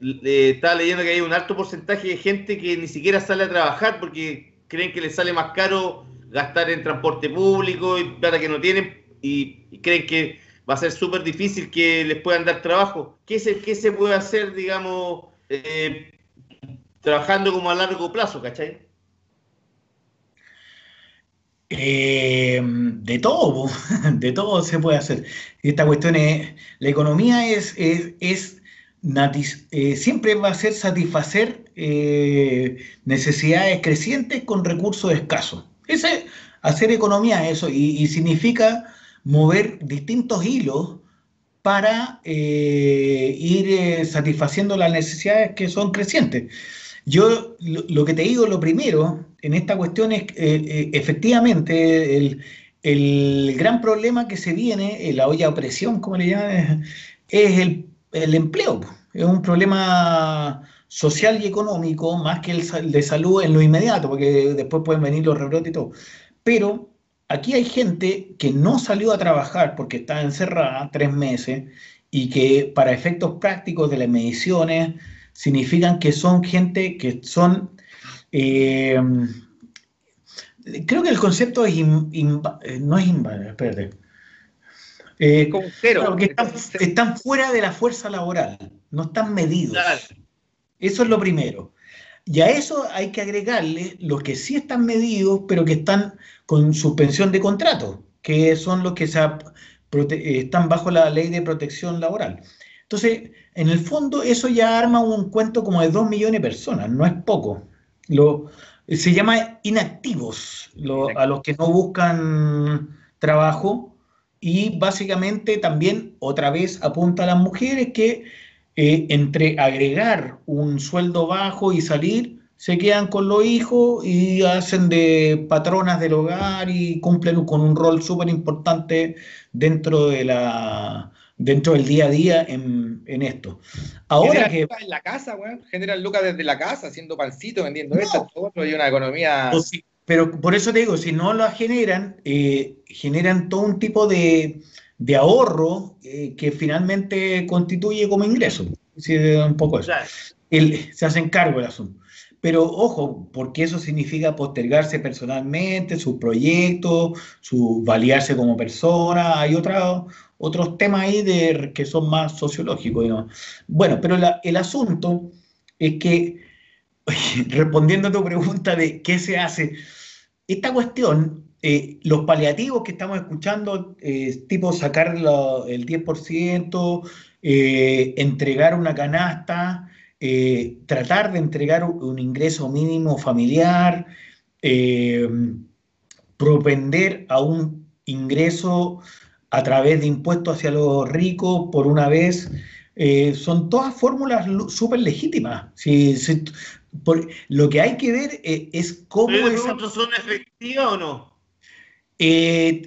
estaba leyendo que hay un alto porcentaje de gente que ni siquiera sale a trabajar porque creen que les sale más caro gastar en transporte público y plata que no tienen y, creen que va a ser súper difícil que les puedan dar trabajo. ¿Qué se, qué se puede hacer, digamos, eh, trabajando como a largo plazo, cachai? Eh, de todo, de todo se puede hacer. Esta cuestión es, la economía es, es, eh, siempre va a ser satisfacer eh, necesidades crecientes con recursos escasos. Ese, hacer economía eso y, significa mover distintos hilos para ir satisfaciendo las necesidades que son crecientes. Yo lo, que te digo, lo primero en esta cuestión es, eh, eh, efectivamente, el, gran problema que se viene, eh, la olla de presión, como le llaman, es el, empleo. Es un problema social y económico más que el, de salud en lo inmediato, porque después pueden venir los rebrotes y todo. pero aquí hay gente que no salió a trabajar porque está encerrada tres meses y que para efectos prácticos de las mediciones significan que son gente que son... eh, creo que el concepto es in- eh, no es inválido, espérate. Eh, Como cero. claro, que están, están fuera de la fuerza laboral, no están medidos. Claro. Eso es lo primero. Y a eso hay que agregarle los que sí están medidos, pero que están con suspensión de contrato, que son los que se eh, están bajo la ley de protección laboral. Entonces, en el fondo, eso ya arma un cuento como de dos millones de personas, no es poco. Lo, se llama inactivos, lo- a los que no buscan trabajo, y básicamente también otra vez apunta a las mujeres que eh, entre agregar un sueldo bajo y salir, se quedan con los hijos y hacen de patronas del hogar y cumplen con un rol súper importante dentro de la dentro del día a día en, en esto. Ahora Generan que lucas en la casa, weón. Generan lucas desde la casa, haciendo pancito, vendiendo No. esto, todo y una economía. Pero por eso te digo, si no la generan, eh, generan todo un tipo de, de ahorro eh, que finalmente constituye como ingreso. Sí, un poco eso. Claro. El- se hacen cargo del asunto. Pero ojo, porque eso significa postergarse personalmente, sus proyectos, su valiarse como persona. Hay otra- otros temas ahí de, que son más sociológicos. Bueno, pero el asunto es que, respondiendo a tu pregunta de qué se hace, esta cuestión, eh, los paliativos que estamos escuchando, eh, tipo sacar el 10%, eh, entregar una canasta, eh, tratar de entregar un, ingreso mínimo familiar, eh, propender a un ingreso a través de impuestos hacia los ricos por una vez, eh, son todas fórmulas súper legítimas. Si- si- por- lo que hay que ver es cómo esa- ¿son efectivas o no?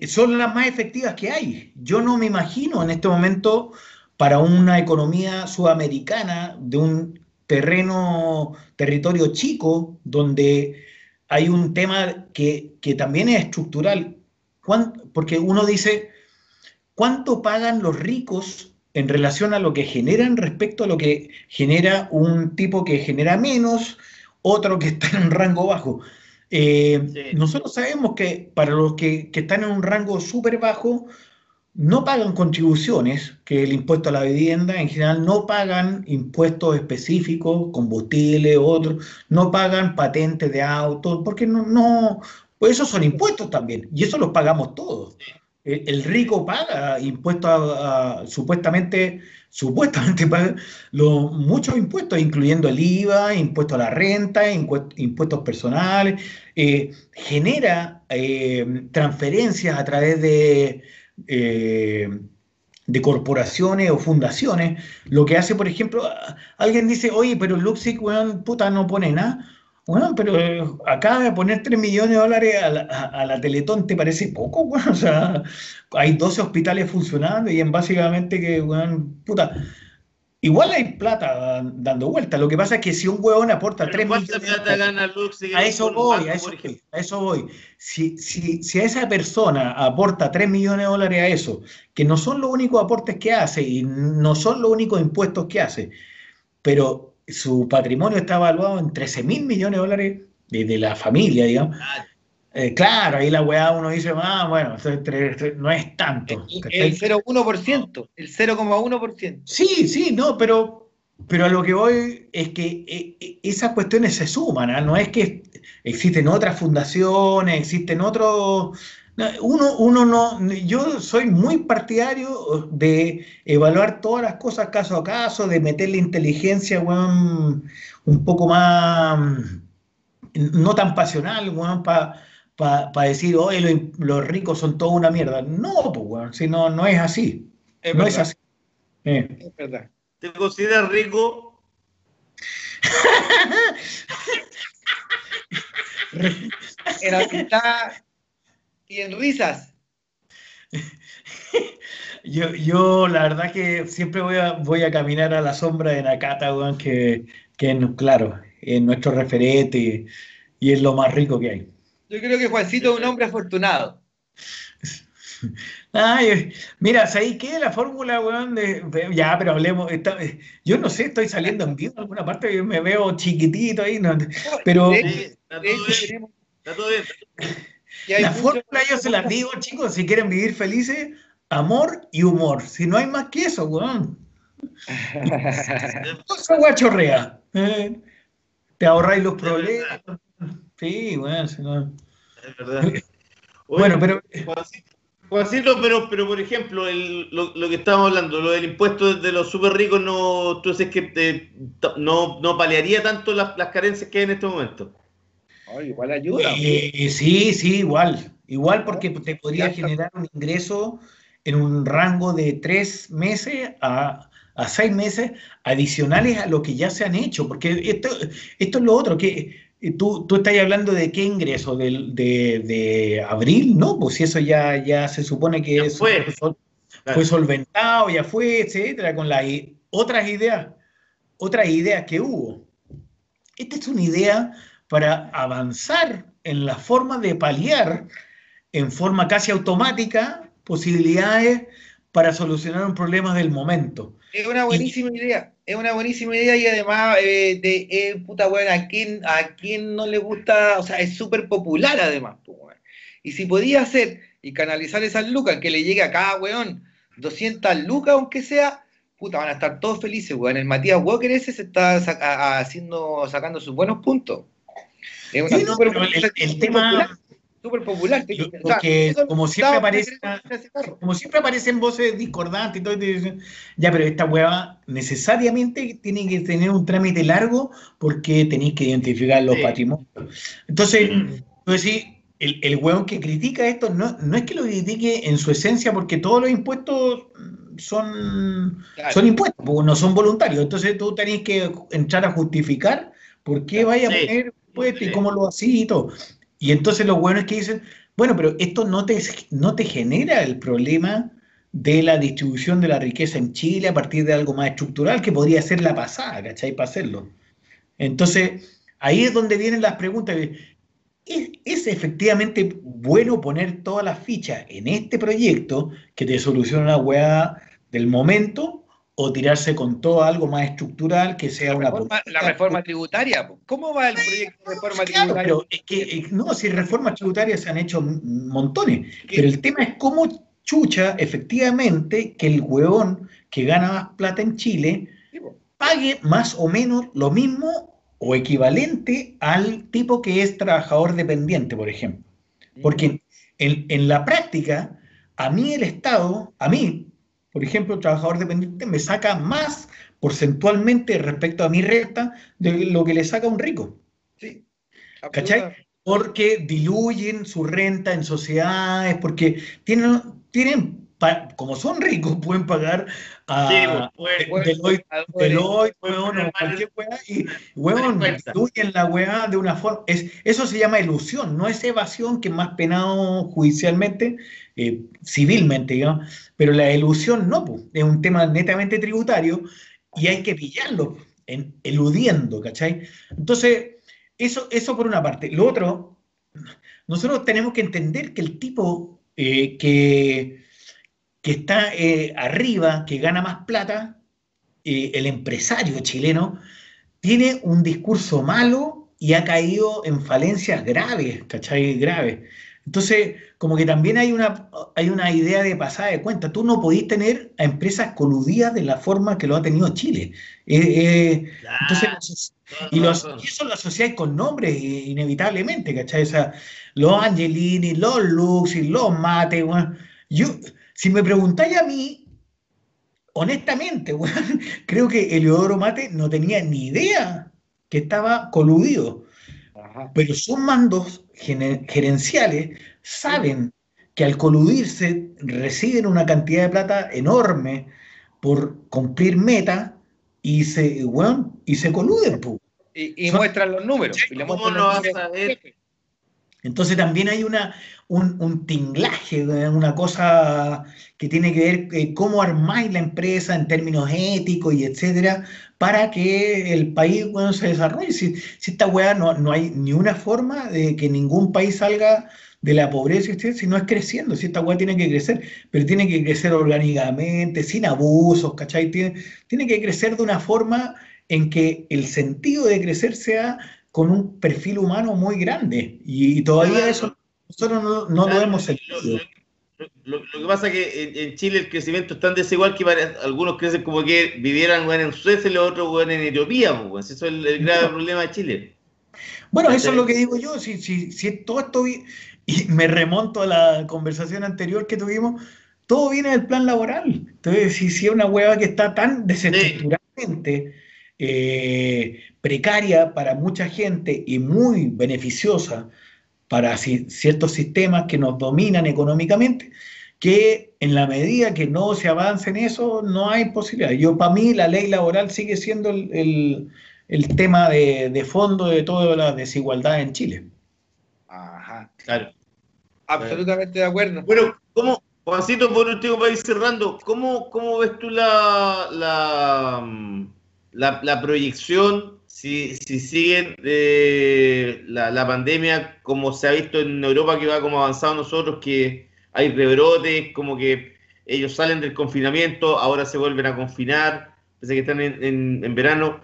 son las más efectivas que hay. Yo no me imagino en este momento para una economía sudamericana de un terreno, territorio chico, donde hay un tema que, que también es estructural. ¿Cuán- Porque uno dice, ¿cuánto pagan los ricos en relación a lo que generan respecto a lo que genera un tipo que genera menos, otro que está en un rango bajo? Eh, Sí. Nosotros sabemos que para los que, que están en un rango súper bajo, no pagan contribuciones, que el impuesto a la vivienda, en general no pagan impuestos específicos, combustible, otros, no pagan patentes de autos, porque no, no, pues esos son impuestos también, y eso los pagamos todos. El, rico paga impuestos, a- supuestamente, supuestamente paga los, muchos impuestos, incluyendo el IVA, impuesto a la renta, impuestos personales, eh, genera eh, transferencias a través de, eh, de corporaciones o fundaciones, lo que hace, por ejemplo, alguien dice, oye, pero Luxic, weón, puta, no pone nada. Bueno, pero eh, acaba de poner 3 millones de dólares a la, a- Teletón, ¿te parece poco? weón? o sea, hay 12 hospitales funcionando y en básicamente que, weón, puta, igual hay plata dando vueltas. Lo que pasa es que si un huevón aporta 3 Pero ¿Cuánta millones de plata gana Luxig? a eso voy, banco, a eso voy, a eso voy. Si, si, si a esa persona aporta 3 millones de dólares a eso, que no son los únicos aportes que hace y no son los únicos impuestos que hace, pero su patrimonio está evaluado en 13 mil millones de dólares de, de la familia, digamos. Claro. Eh, claro, ahí la weá uno dice, ah, bueno, no es tanto. El ¿cachai? el 0,1%, el 0,1%. Sí, sí, no, pero, pero a lo que voy es que eh, eh, esas cuestiones se suman, ¿ah? no es que existen otras fundaciones, existen otros... no, Uno, uno no, yo soy muy partidario de evaluar todas las cosas caso a caso, de meterle inteligencia, weón, un poco más, no tan pasional, weón, para decir, oye, los, los ricos son toda una mierda. No, pues, weón, si no, no es así. Es no verdad, es así. Eh. es verdad. ¿Te consideras rico? En amistad y en risas. Yo, yo la verdad que siempre voy a, voy a caminar a la sombra de Nakata, weón, que, que es, claro, es nuestro referente y, y es lo más rico que hay. Yo creo que Juancito es un hombre afortunado. Ay, mira, ¿sabéis qué? La fórmula, weón, de, ya, pero hablemos, está- yo no sé, estoy saliendo en vivo en alguna parte, yo me veo chiquitito ahí, no, pero Sí, está todo bien, está todo la fórmula yo se las digo, chicos, si quieren vivir felices, amor y humor, si no hay más que eso, weón. Cosa guachorrea. eh, te ahorráis los problemas. Sí, weón, si no- Es verdad. Oye, Bueno, pero Juancito, pero, pero por ejemplo, el- lo, lo que estábamos hablando, lo del impuesto de los súper ricos, no, tú dices que eh, no, no paliaría tanto las, las carencias que hay en este momento. Ay, igual ayuda. Eh, sí, sí, igual. Igual porque te podría generar un ingreso en un rango de tres meses a, a seis meses adicionales a lo que ya se han hecho. Porque esto, esto es lo otro, que eh, tú, tú estás hablando de qué ingreso, del- de, de abril, ¿no? Pues si eso ya, ya se supone que Ya fue. sol- Claro. fue solventado, ya fue, etcétera, con las otras ideas, otras ideas que hubo. Esta es una idea para avanzar en la forma de paliar en forma casi automática posibilidades para solucionar un problema del momento. Es una buenísima idea, es una buenísima idea y además eh, de eh, puta weón, a quién, a quién no le gusta, o sea, es súper popular además, pues. Y si podía hacer y canalizar esas lucas que le llegue a cada weón 200 lucas, aunque sea, puta, van a estar todos felices, weón. El Matías Walker ese se está saca- haciendo, sacando sus buenos puntos. Es una Sí, no, el, el tema, súper popular. Lo- O sea, porque eso como siempre aparece, como siempre aparecen voces discordantes y todo, y te dicen, ya, pero esta hueá necesariamente tiene que tener un trámite largo porque tenéis que identificar los Sí. patrimonios. Entonces, tú decís, el, el hueón que critica esto no, no es que lo critique en su esencia porque todos los impuestos mm, son, Claro. son impuestos, porque no son voluntarios. Entonces tú tenés que entrar a justificar por qué vaya a poner impuestos y cómo lo así y todo. Y entonces los buenos que dicen, bueno, pero esto no te, no te genera el problema de la distribución de la riqueza en Chile a partir de algo más estructural que podría ser la pasada, ¿cachai? Para hacerlo. Entonces, ahí es donde vienen las preguntas. ¿Es, es efectivamente bueno poner todas las fichas en este proyecto que te soluciona la weá del momento o tirarse con todo algo más estructural que sea una Reforma- la reforma tributaria. ¿Cómo va el proyecto de reforma Claro, tributaria? pero es que no, si reformas tributarias se han hecho montones, ¿Qué? pero el tema es cómo chucha efectivamente que el huevón que gana más plata en Chile pague más o menos lo mismo o equivalente al tipo que es trabajador dependiente, por ejemplo. Porque en, en la práctica, a mí el Estado, a mí, por ejemplo, trabajador dependiente, me saca más porcentualmente respecto a mi renta de lo que le saca a un rico. Sí. ¿Cachai? Porque diluyen su renta en sociedades, porque tienen, tienen pa- como son ricos, pueden pagar a Sí, pues, Deloitte, Deloitte, pueden weón, cualquier weá, y weón, diluyen la weá de una forma. Es, eso se llama ilusión, no es evasión, que es más penado judicialmente, eh, civilmente, digamos, pero la ilusión no, pues, es un tema netamente tributario y hay que pillarlo, en, eludiendo, ¿cachai? Entonces, eso, eso por una parte. Lo otro, nosotros tenemos que entender que el tipo eh, que, que está eh, arriba, que gana más plata, eh, el empresario chileno, tiene un discurso malo y ha caído en falencias graves, ¿cachai? Graves. Entonces, como que también hay una, hay una idea de pasada de cuenta. Tú no podís tener a empresas coludidas de la forma que lo ha tenido Chile. Eh, eh, entonces, y, los, y eso lo asociáis con nombres inevitablemente, ¿cachai? O sea, los Angelini, los Luxi, los Mate, weón. Yo, si me preguntáis a mí, honestamente, weón, creo que Eliodoro Mate no tenía ni idea que estaba coludido. Ajá. Pero sus mandos gerenciales saben que al coludirse reciben una cantidad de plata enorme por cumplir meta y se, weón, y se coluden. Y, y Son- muestran los números. y le ¿Cómo muestran no vas a ver? Entonces también hay una, un, tinglaje, una cosa que tiene que ver eh, cómo armáis la empresa en términos éticos y etcétera, para que el país se desarrolle. Si, si esta weá no, no hay ni una forma de que ningún país salga de la pobreza, si no es creciendo, si esta weá tiene que crecer, pero tiene que crecer orgánicamente, sin abusos, ¿cachai? Tiene, tiene que crecer de una forma en que el sentido de crecer sea con un perfil humano muy grande. Y, todavía Claro. eso nosotros no, no lo Claro, hemos lo- sentido. Lo, lo- lo que pasa es que en, en Chile el crecimiento es tan desigual que pare- algunos crecen como que vivieran weón, en Suecia y los otros weón, en Etiopía. pues. Eso es el, el grave problema de Chile. Bueno, eso es lo que digo yo. Si, si, si todo esto, vi- y me remonto a la conversación anterior que tuvimos, todo viene del plan laboral. Entonces, si, si es una hueva que está tan desestructuradamente eh, precaria para mucha gente y muy beneficiosa para ci- ciertos sistemas que nos dominan económicamente, que en la medida que no se avance en eso, no hay posibilidad. Yo, para mí, la ley laboral sigue siendo el, el- el tema de, de fondo de toda la desigualdad en Chile. Ajá. Claro. Absolutamente de acuerdo. Bueno, ¿cómo, Juancito, por último, para ir cerrando, ¿cómo, cómo ves tú la, la, mm, la, la proyección si, si siguen eh, la, pandemia como se ha visto en Europa que va como avanzado nosotros, que hay rebrotes, como que ellos salen del confinamiento, ahora se vuelven a confinar, pese que están en, en- en verano.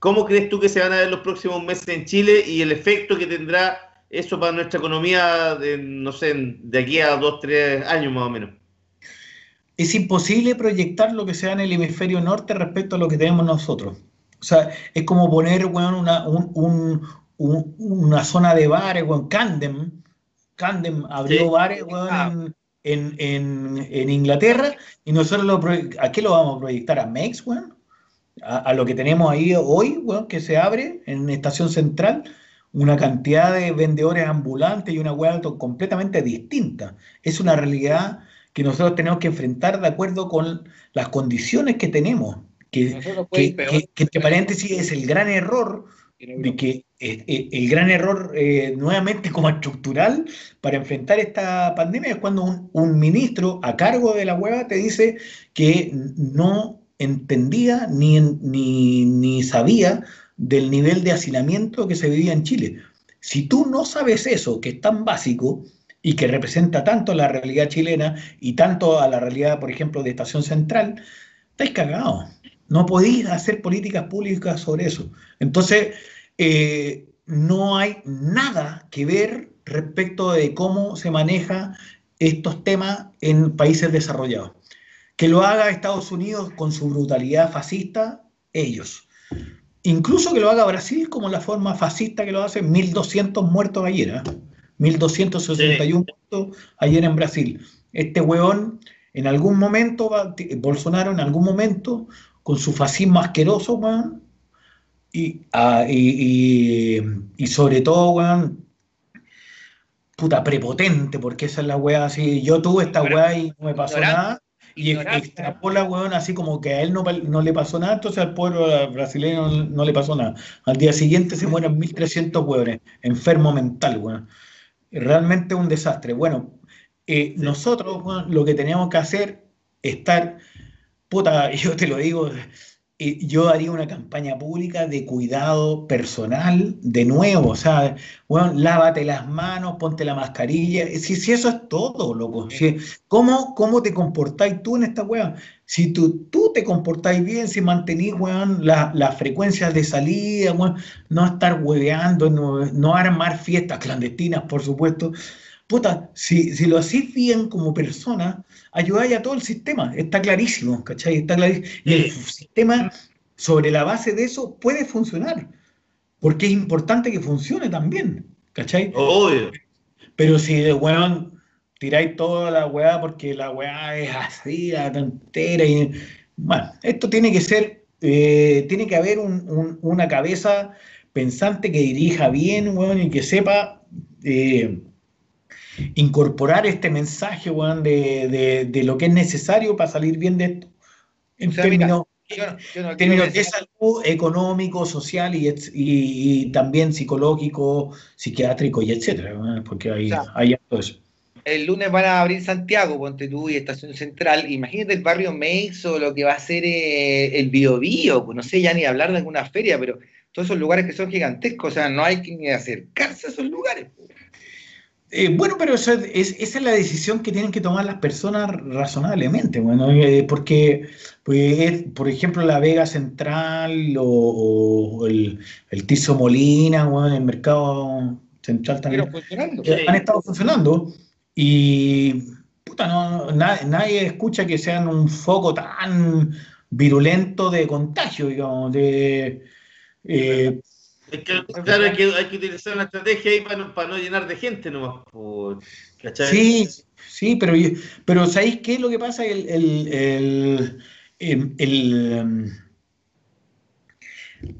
¿Cómo crees tú que se van a ver los próximos meses en Chile y el efecto que tendrá eso para nuestra economía, de, no sé, de aquí a dos, tres años más o menos? Es imposible proyectar lo que sea en el hemisferio norte respecto a lo que tenemos nosotros. O sea, es como poner weón, una, un- un- un- una zona de bares, weón, Camden. Camden abrió Sí. bares weón, en, en- en- en Inglaterra y nosotros lo, ¿a qué lo vamos a proyectar? ¿A Mex, weón? A, a lo que tenemos ahí hoy, weón, que se abre en Estación Central, una cantidad de vendedores ambulantes y una to- completamente distinta. Es una realidad que nosotros tenemos que enfrentar de acuerdo con las condiciones que tenemos. Que, que- que entre paréntesis es el gran error de que eh, eh, el gran error eh, nuevamente como estructural para enfrentar esta pandemia es cuando un, un ministro a cargo de la hueva te dice que no entendía ni, ni, ni sabía del nivel de hacinamiento que se vivía en Chile. Si tú no sabes eso, que es tan básico y que representa tanto la realidad chilena y tanto a la realidad, por ejemplo, de Estación Central, estáis cagados. No podéis hacer políticas públicas sobre eso. Entonces, eh, no hay nada que ver respecto de cómo se maneja estos temas en países desarrollados. Que lo haga Estados Unidos con su brutalidad fascista, ellos. Incluso que lo haga Brasil como la forma fascista que lo hace, 1.200 muertos ayer, ¿eh? 1.261 muertos ayer en Brasil. Este hueón, en algún momento, Bolsonaro en algún momento, con su fascismo asqueroso, weón, y, ah, y, y- y sobre todo, weón, puta, prepotente, porque esa es la weá así. Yo tuve esta weá y no me pasó Ignorante. nada. Y Ignorante. extrapola, weón, así como que a él no, no le pasó nada, entonces al pueblo brasileño no, no le pasó nada. Al día siguiente se mueren 1.300 weones, enfermo mental, weón. Realmente un desastre. Bueno, eh, nosotros weón, lo que teníamos que hacer es estar, puta, yo te lo digo, eh, yo haría una campaña pública de cuidado personal de nuevo, o sea, bueno, lávate las manos, ponte la mascarilla, si, si eso es todo, loco, si- ¿cómo, ¿cómo te comportáis tú en esta weá? Si tú, tú te comportáis bien, si mantenís, weón, la- las frecuencias de salida, weón, no estar hueveando, no, no armar fiestas clandestinas, por supuesto, puta, si, si lo hacís bien como persona, ayudáis a todo el sistema, está clarísimo, ¿cachai? Está clarísimo. Y el sistema, sobre la base de eso, puede funcionar, porque es importante que funcione también, ¿cachai? Obvio. Pero si de weón tiráis toda la weá porque la weá es así, la tontera, y bueno, esto tiene que ser, eh, tiene que haber un- un- una cabeza pensante que dirija bien, weón, y que sepa eh, incorporar este mensaje, weón, de, de- de lo que es necesario para salir bien de esto. En O sea, mira, términos Yo no- yo no en términos quiero de pensar- salud, económico, social y, y- y también psicológico, psiquiátrico y etcétera, porque hay, O sea, hay todo eso. el lunes van a abrir Santiago, ponte tú, y Estación Central. Imagínate el barrio Meix o lo que va a ser eh, el Biobío, pues no sé ya ni hablar de alguna feria, pero todos esos lugares que son gigantescos, o sea, no hay que ni acercarse a esos lugares. Eh, bueno, pero eso es, es- esa es la decisión que tienen que tomar las personas razonablemente, bueno, eh, porque, pues, es, por ejemplo, la Vega Central o, o el, el Tizo Molina, bueno, el mercado central también. Pero funcionando. eh, han estado funcionando y puta, no, na- nadie escucha que sean un foco tan virulento de contagio, digamos, de... eh, Es que, claro, hay que, hay que utilizar una estrategia ahí para no, para no llenar de gente nomás. por- ¿cachai? Sí, sí, pero, pero ¿sabéis qué es lo que pasa? El, el, el, em, el, em,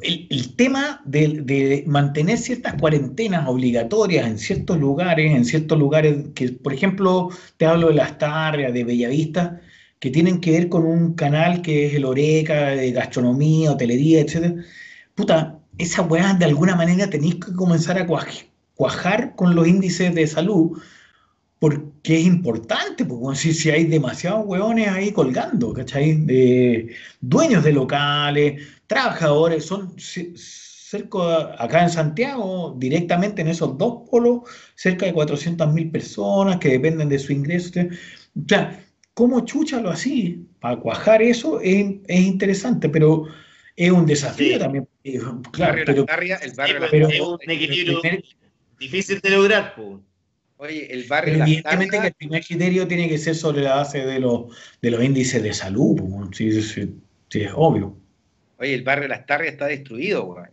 el- el tema de, de mantener ciertas cuarentenas obligatorias en ciertos lugares, en ciertos lugares que, por ejemplo, te hablo de Las Tarrias, de Bellavista, que tienen que ver con un canal que es el Oreca, de gastronomía, hotelería, etcétera. Puta, esa weá de alguna manera tenéis que comenzar a cuaj- cuajar con los índices de salud porque es importante, porque si, hay demasiados hueones ahí colgando, ¿cachai? De dueños de locales, trabajadores, son ce- cerca, acá en Santiago, directamente en esos dos polos, cerca de 400.000 personas que dependen de su ingreso. O sea, ¿cómo chúchalo así? Para cuajar eso es, es interesante, pero es un desafío Sí. también. eh, El Claro, barrio pero, Las Tarrias, el barrio Sí, pero- es un equilibrio primer- difícil de lograr. po. Oye, el barrio Pero evidentemente que el primer criterio tiene que ser sobre la base de los, de los índices de salud, pues, sí, sí, sí, es obvio. oye, el barrio Las Tarrias está destruido, weón.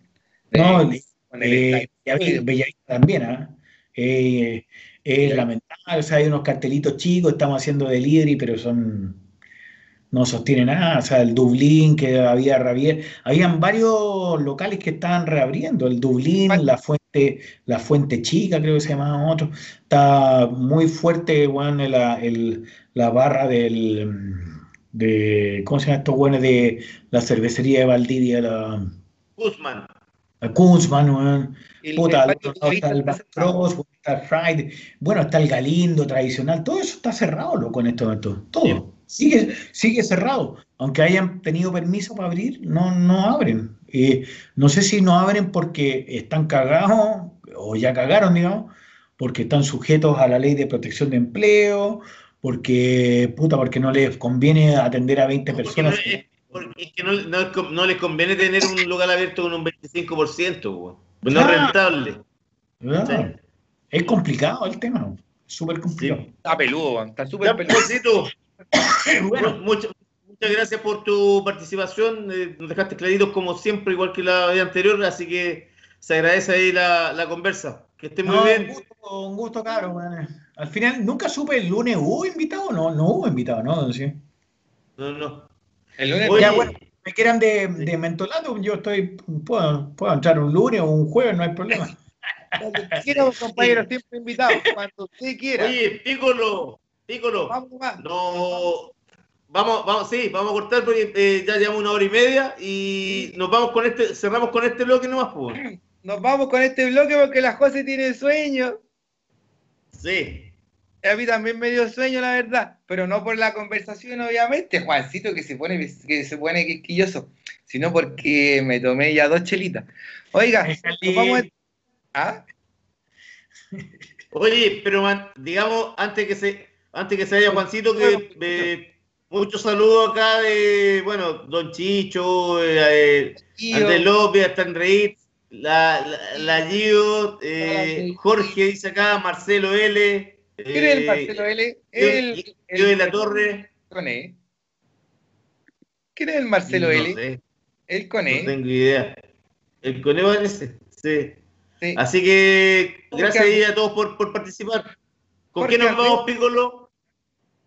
No, Eh, con el eh. Bellavista Bellavista también, ¿ah? Eh, es Ya. lamentable, o sea, hay unos cartelitos chicos, estamos haciendo delivery, pero son no sostiene nada, o sea, el Dublín que había reabier- habían varios locales que estaban reabriendo, el Dublín, la fuente, la fuente chica, creo que se llamaba otro, está muy fuerte, bueno, la, el- la barra del de, ¿cómo se llama estos buenos de la cervecería de Valdivia, la, Guzmán. la Kunzman, weón. El- Puta, el está el Back está cerrado. Cross, está el Friday, bueno, está el Galindo tradicional, todo eso está cerrado, loco, en este momento, todo. Sigue, sigue cerrado. Aunque hayan tenido permiso para abrir, no, no abren. Eh, no sé si no abren porque están cagados, o ya cagaron, digamos, porque están sujetos a la ley de protección de empleo, porque, puta, porque no les conviene atender a 20 Porque, no, personas. es, porque es que no, no- no les conviene tener un local abierto con un 25%, po. Pues no es Ah. rentable. Ah, Es complicado el tema, súper complicado. Está peludo, está súper peludo. Bueno, mu- muchas, muchas gracias por tu participación. eh, nos dejaste claritos como siempre, igual que la vez anterior, así que se agradece ahí la, la conversa. Que esté muy No, bien. Un gusto, un gusto, cabrón. weón. Al final, nunca supe el lunes, ¿hubo invitado? No, no hubo invitado, ¿no? Sí. No, no. El lunes Oye, Ya, bueno, me quieran de, de mentolado, yo estoy, puedo, puedo entrar un lunes o un jueves, no hay problema. Cuando quiera, compañero, siempre invitado. Cuando usted quiera. Oye, Pícolo, Pícolo. Vamos. No, vamos, vamos, sí, vamos a cortar porque eh, ya llevamos una hora y media y nos vamos con este, cerramos con este bloque nomás, pues. Nos vamos con este bloque porque la José tiene sueño. Sí. A mí también me dio sueño, la verdad. Pero no por la conversación, obviamente, Juancito, que se pone, que se pone quisquilloso. Sino porque me tomé ya dos chelitas. Oiga, nos vamos a... ¿Ah? Oye, pero man, digamos, antes que se, antes que se vaya Juancito, que eh, muchos saludos acá de, bueno, Don Chicho, eh, eh, Andrés López, hasta la, la, la Gio, eh, Jorge dice acá, Marcelo L. ¿Quién es el Marcelo L? El, de la Torre. Con E. ¿Quién es el Marcelo No L? sé. El con E. No tengo idea. El Cone parece, sí. Sí. Así que gracias a todos por, por participar. ¿Con Jorge quién nos vamos, Piccolo?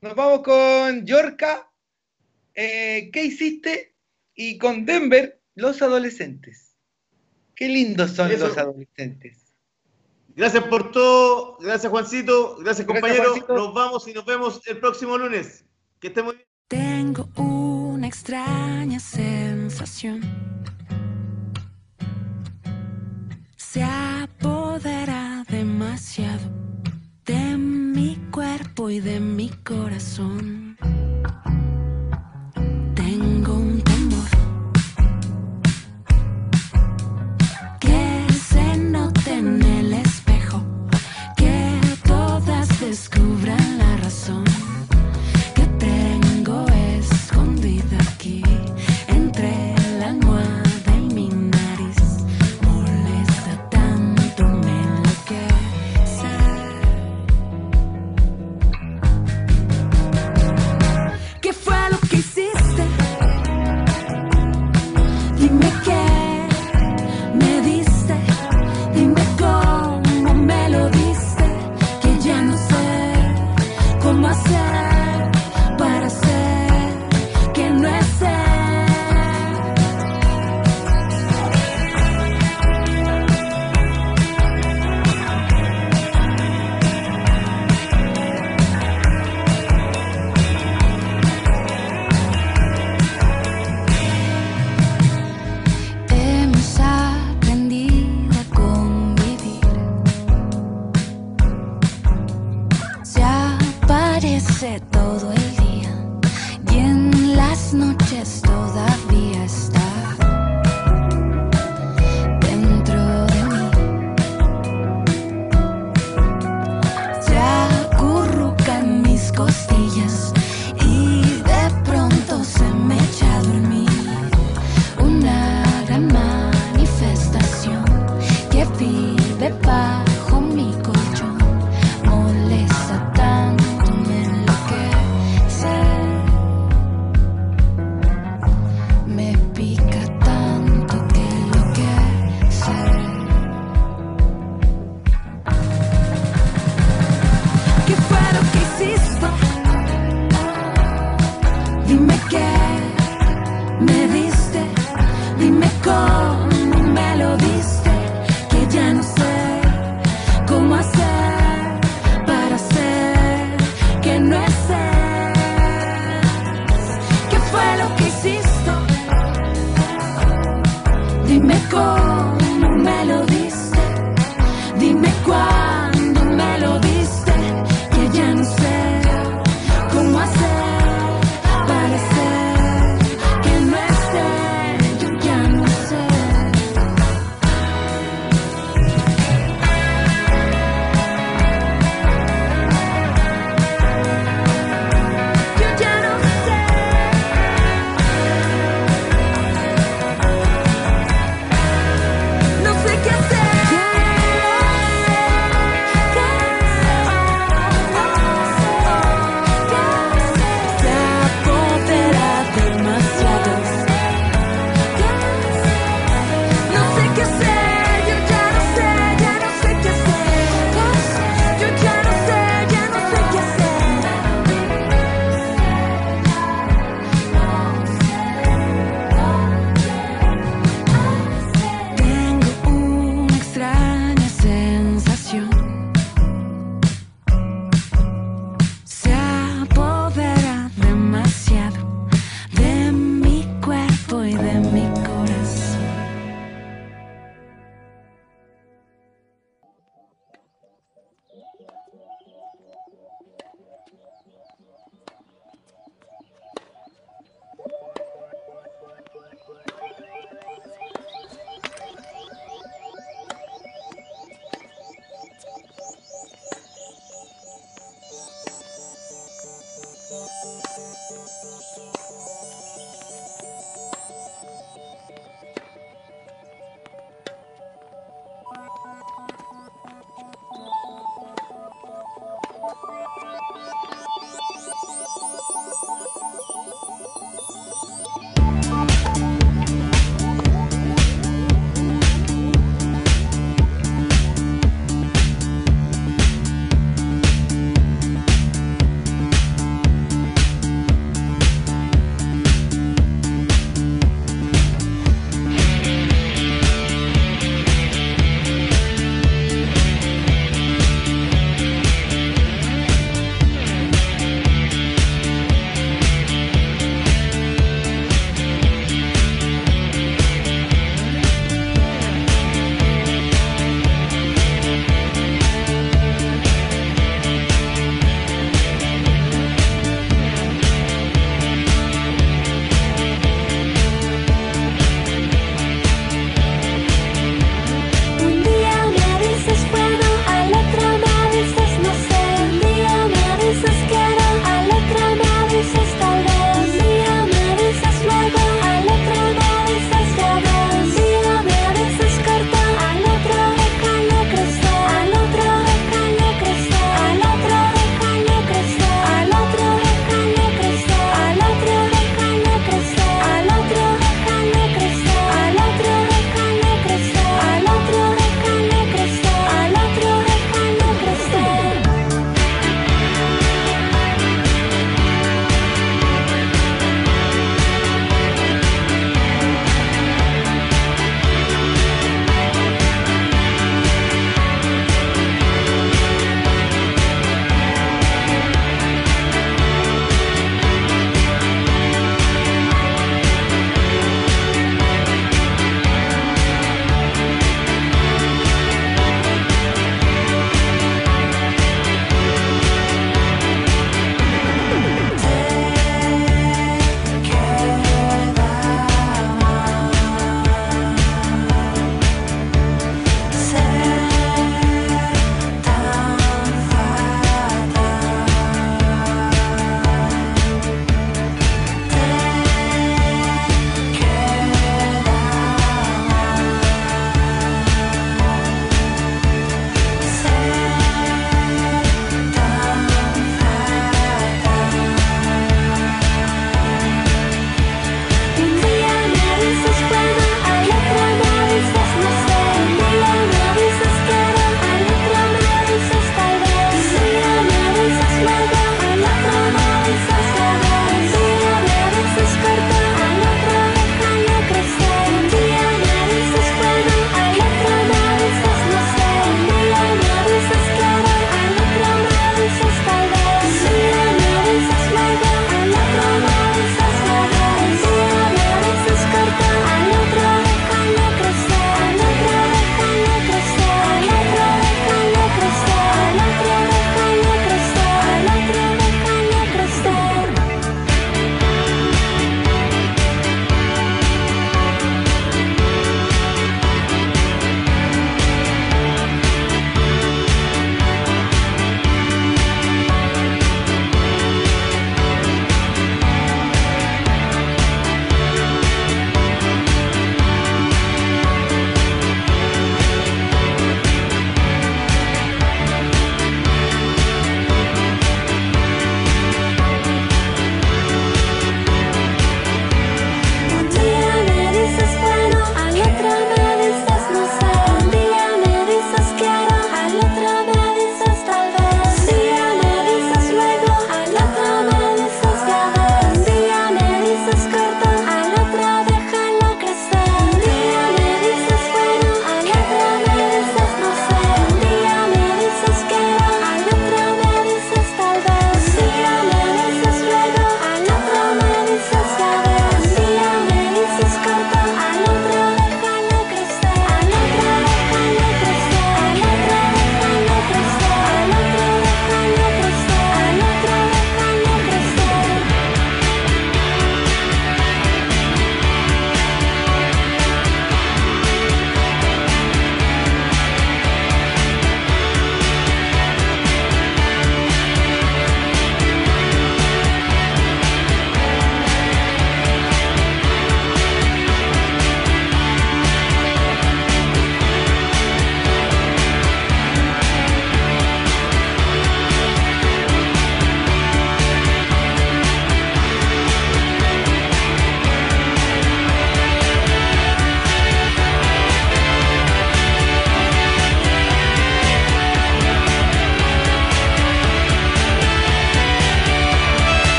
Nos vamos con Yorka. eh, ¿Qué hiciste? Y con Denver, los adolescentes. Qué lindos son Eso. los adolescentes. Gracias por todo. Gracias, Juancito. Gracias, Gracias, compañero. Juancito. Nos vamos y nos vemos el próximo lunes. Que estén muy bien. Tengo una extraña sensación. Se apodera demasiado cuerpo y de mi corazón.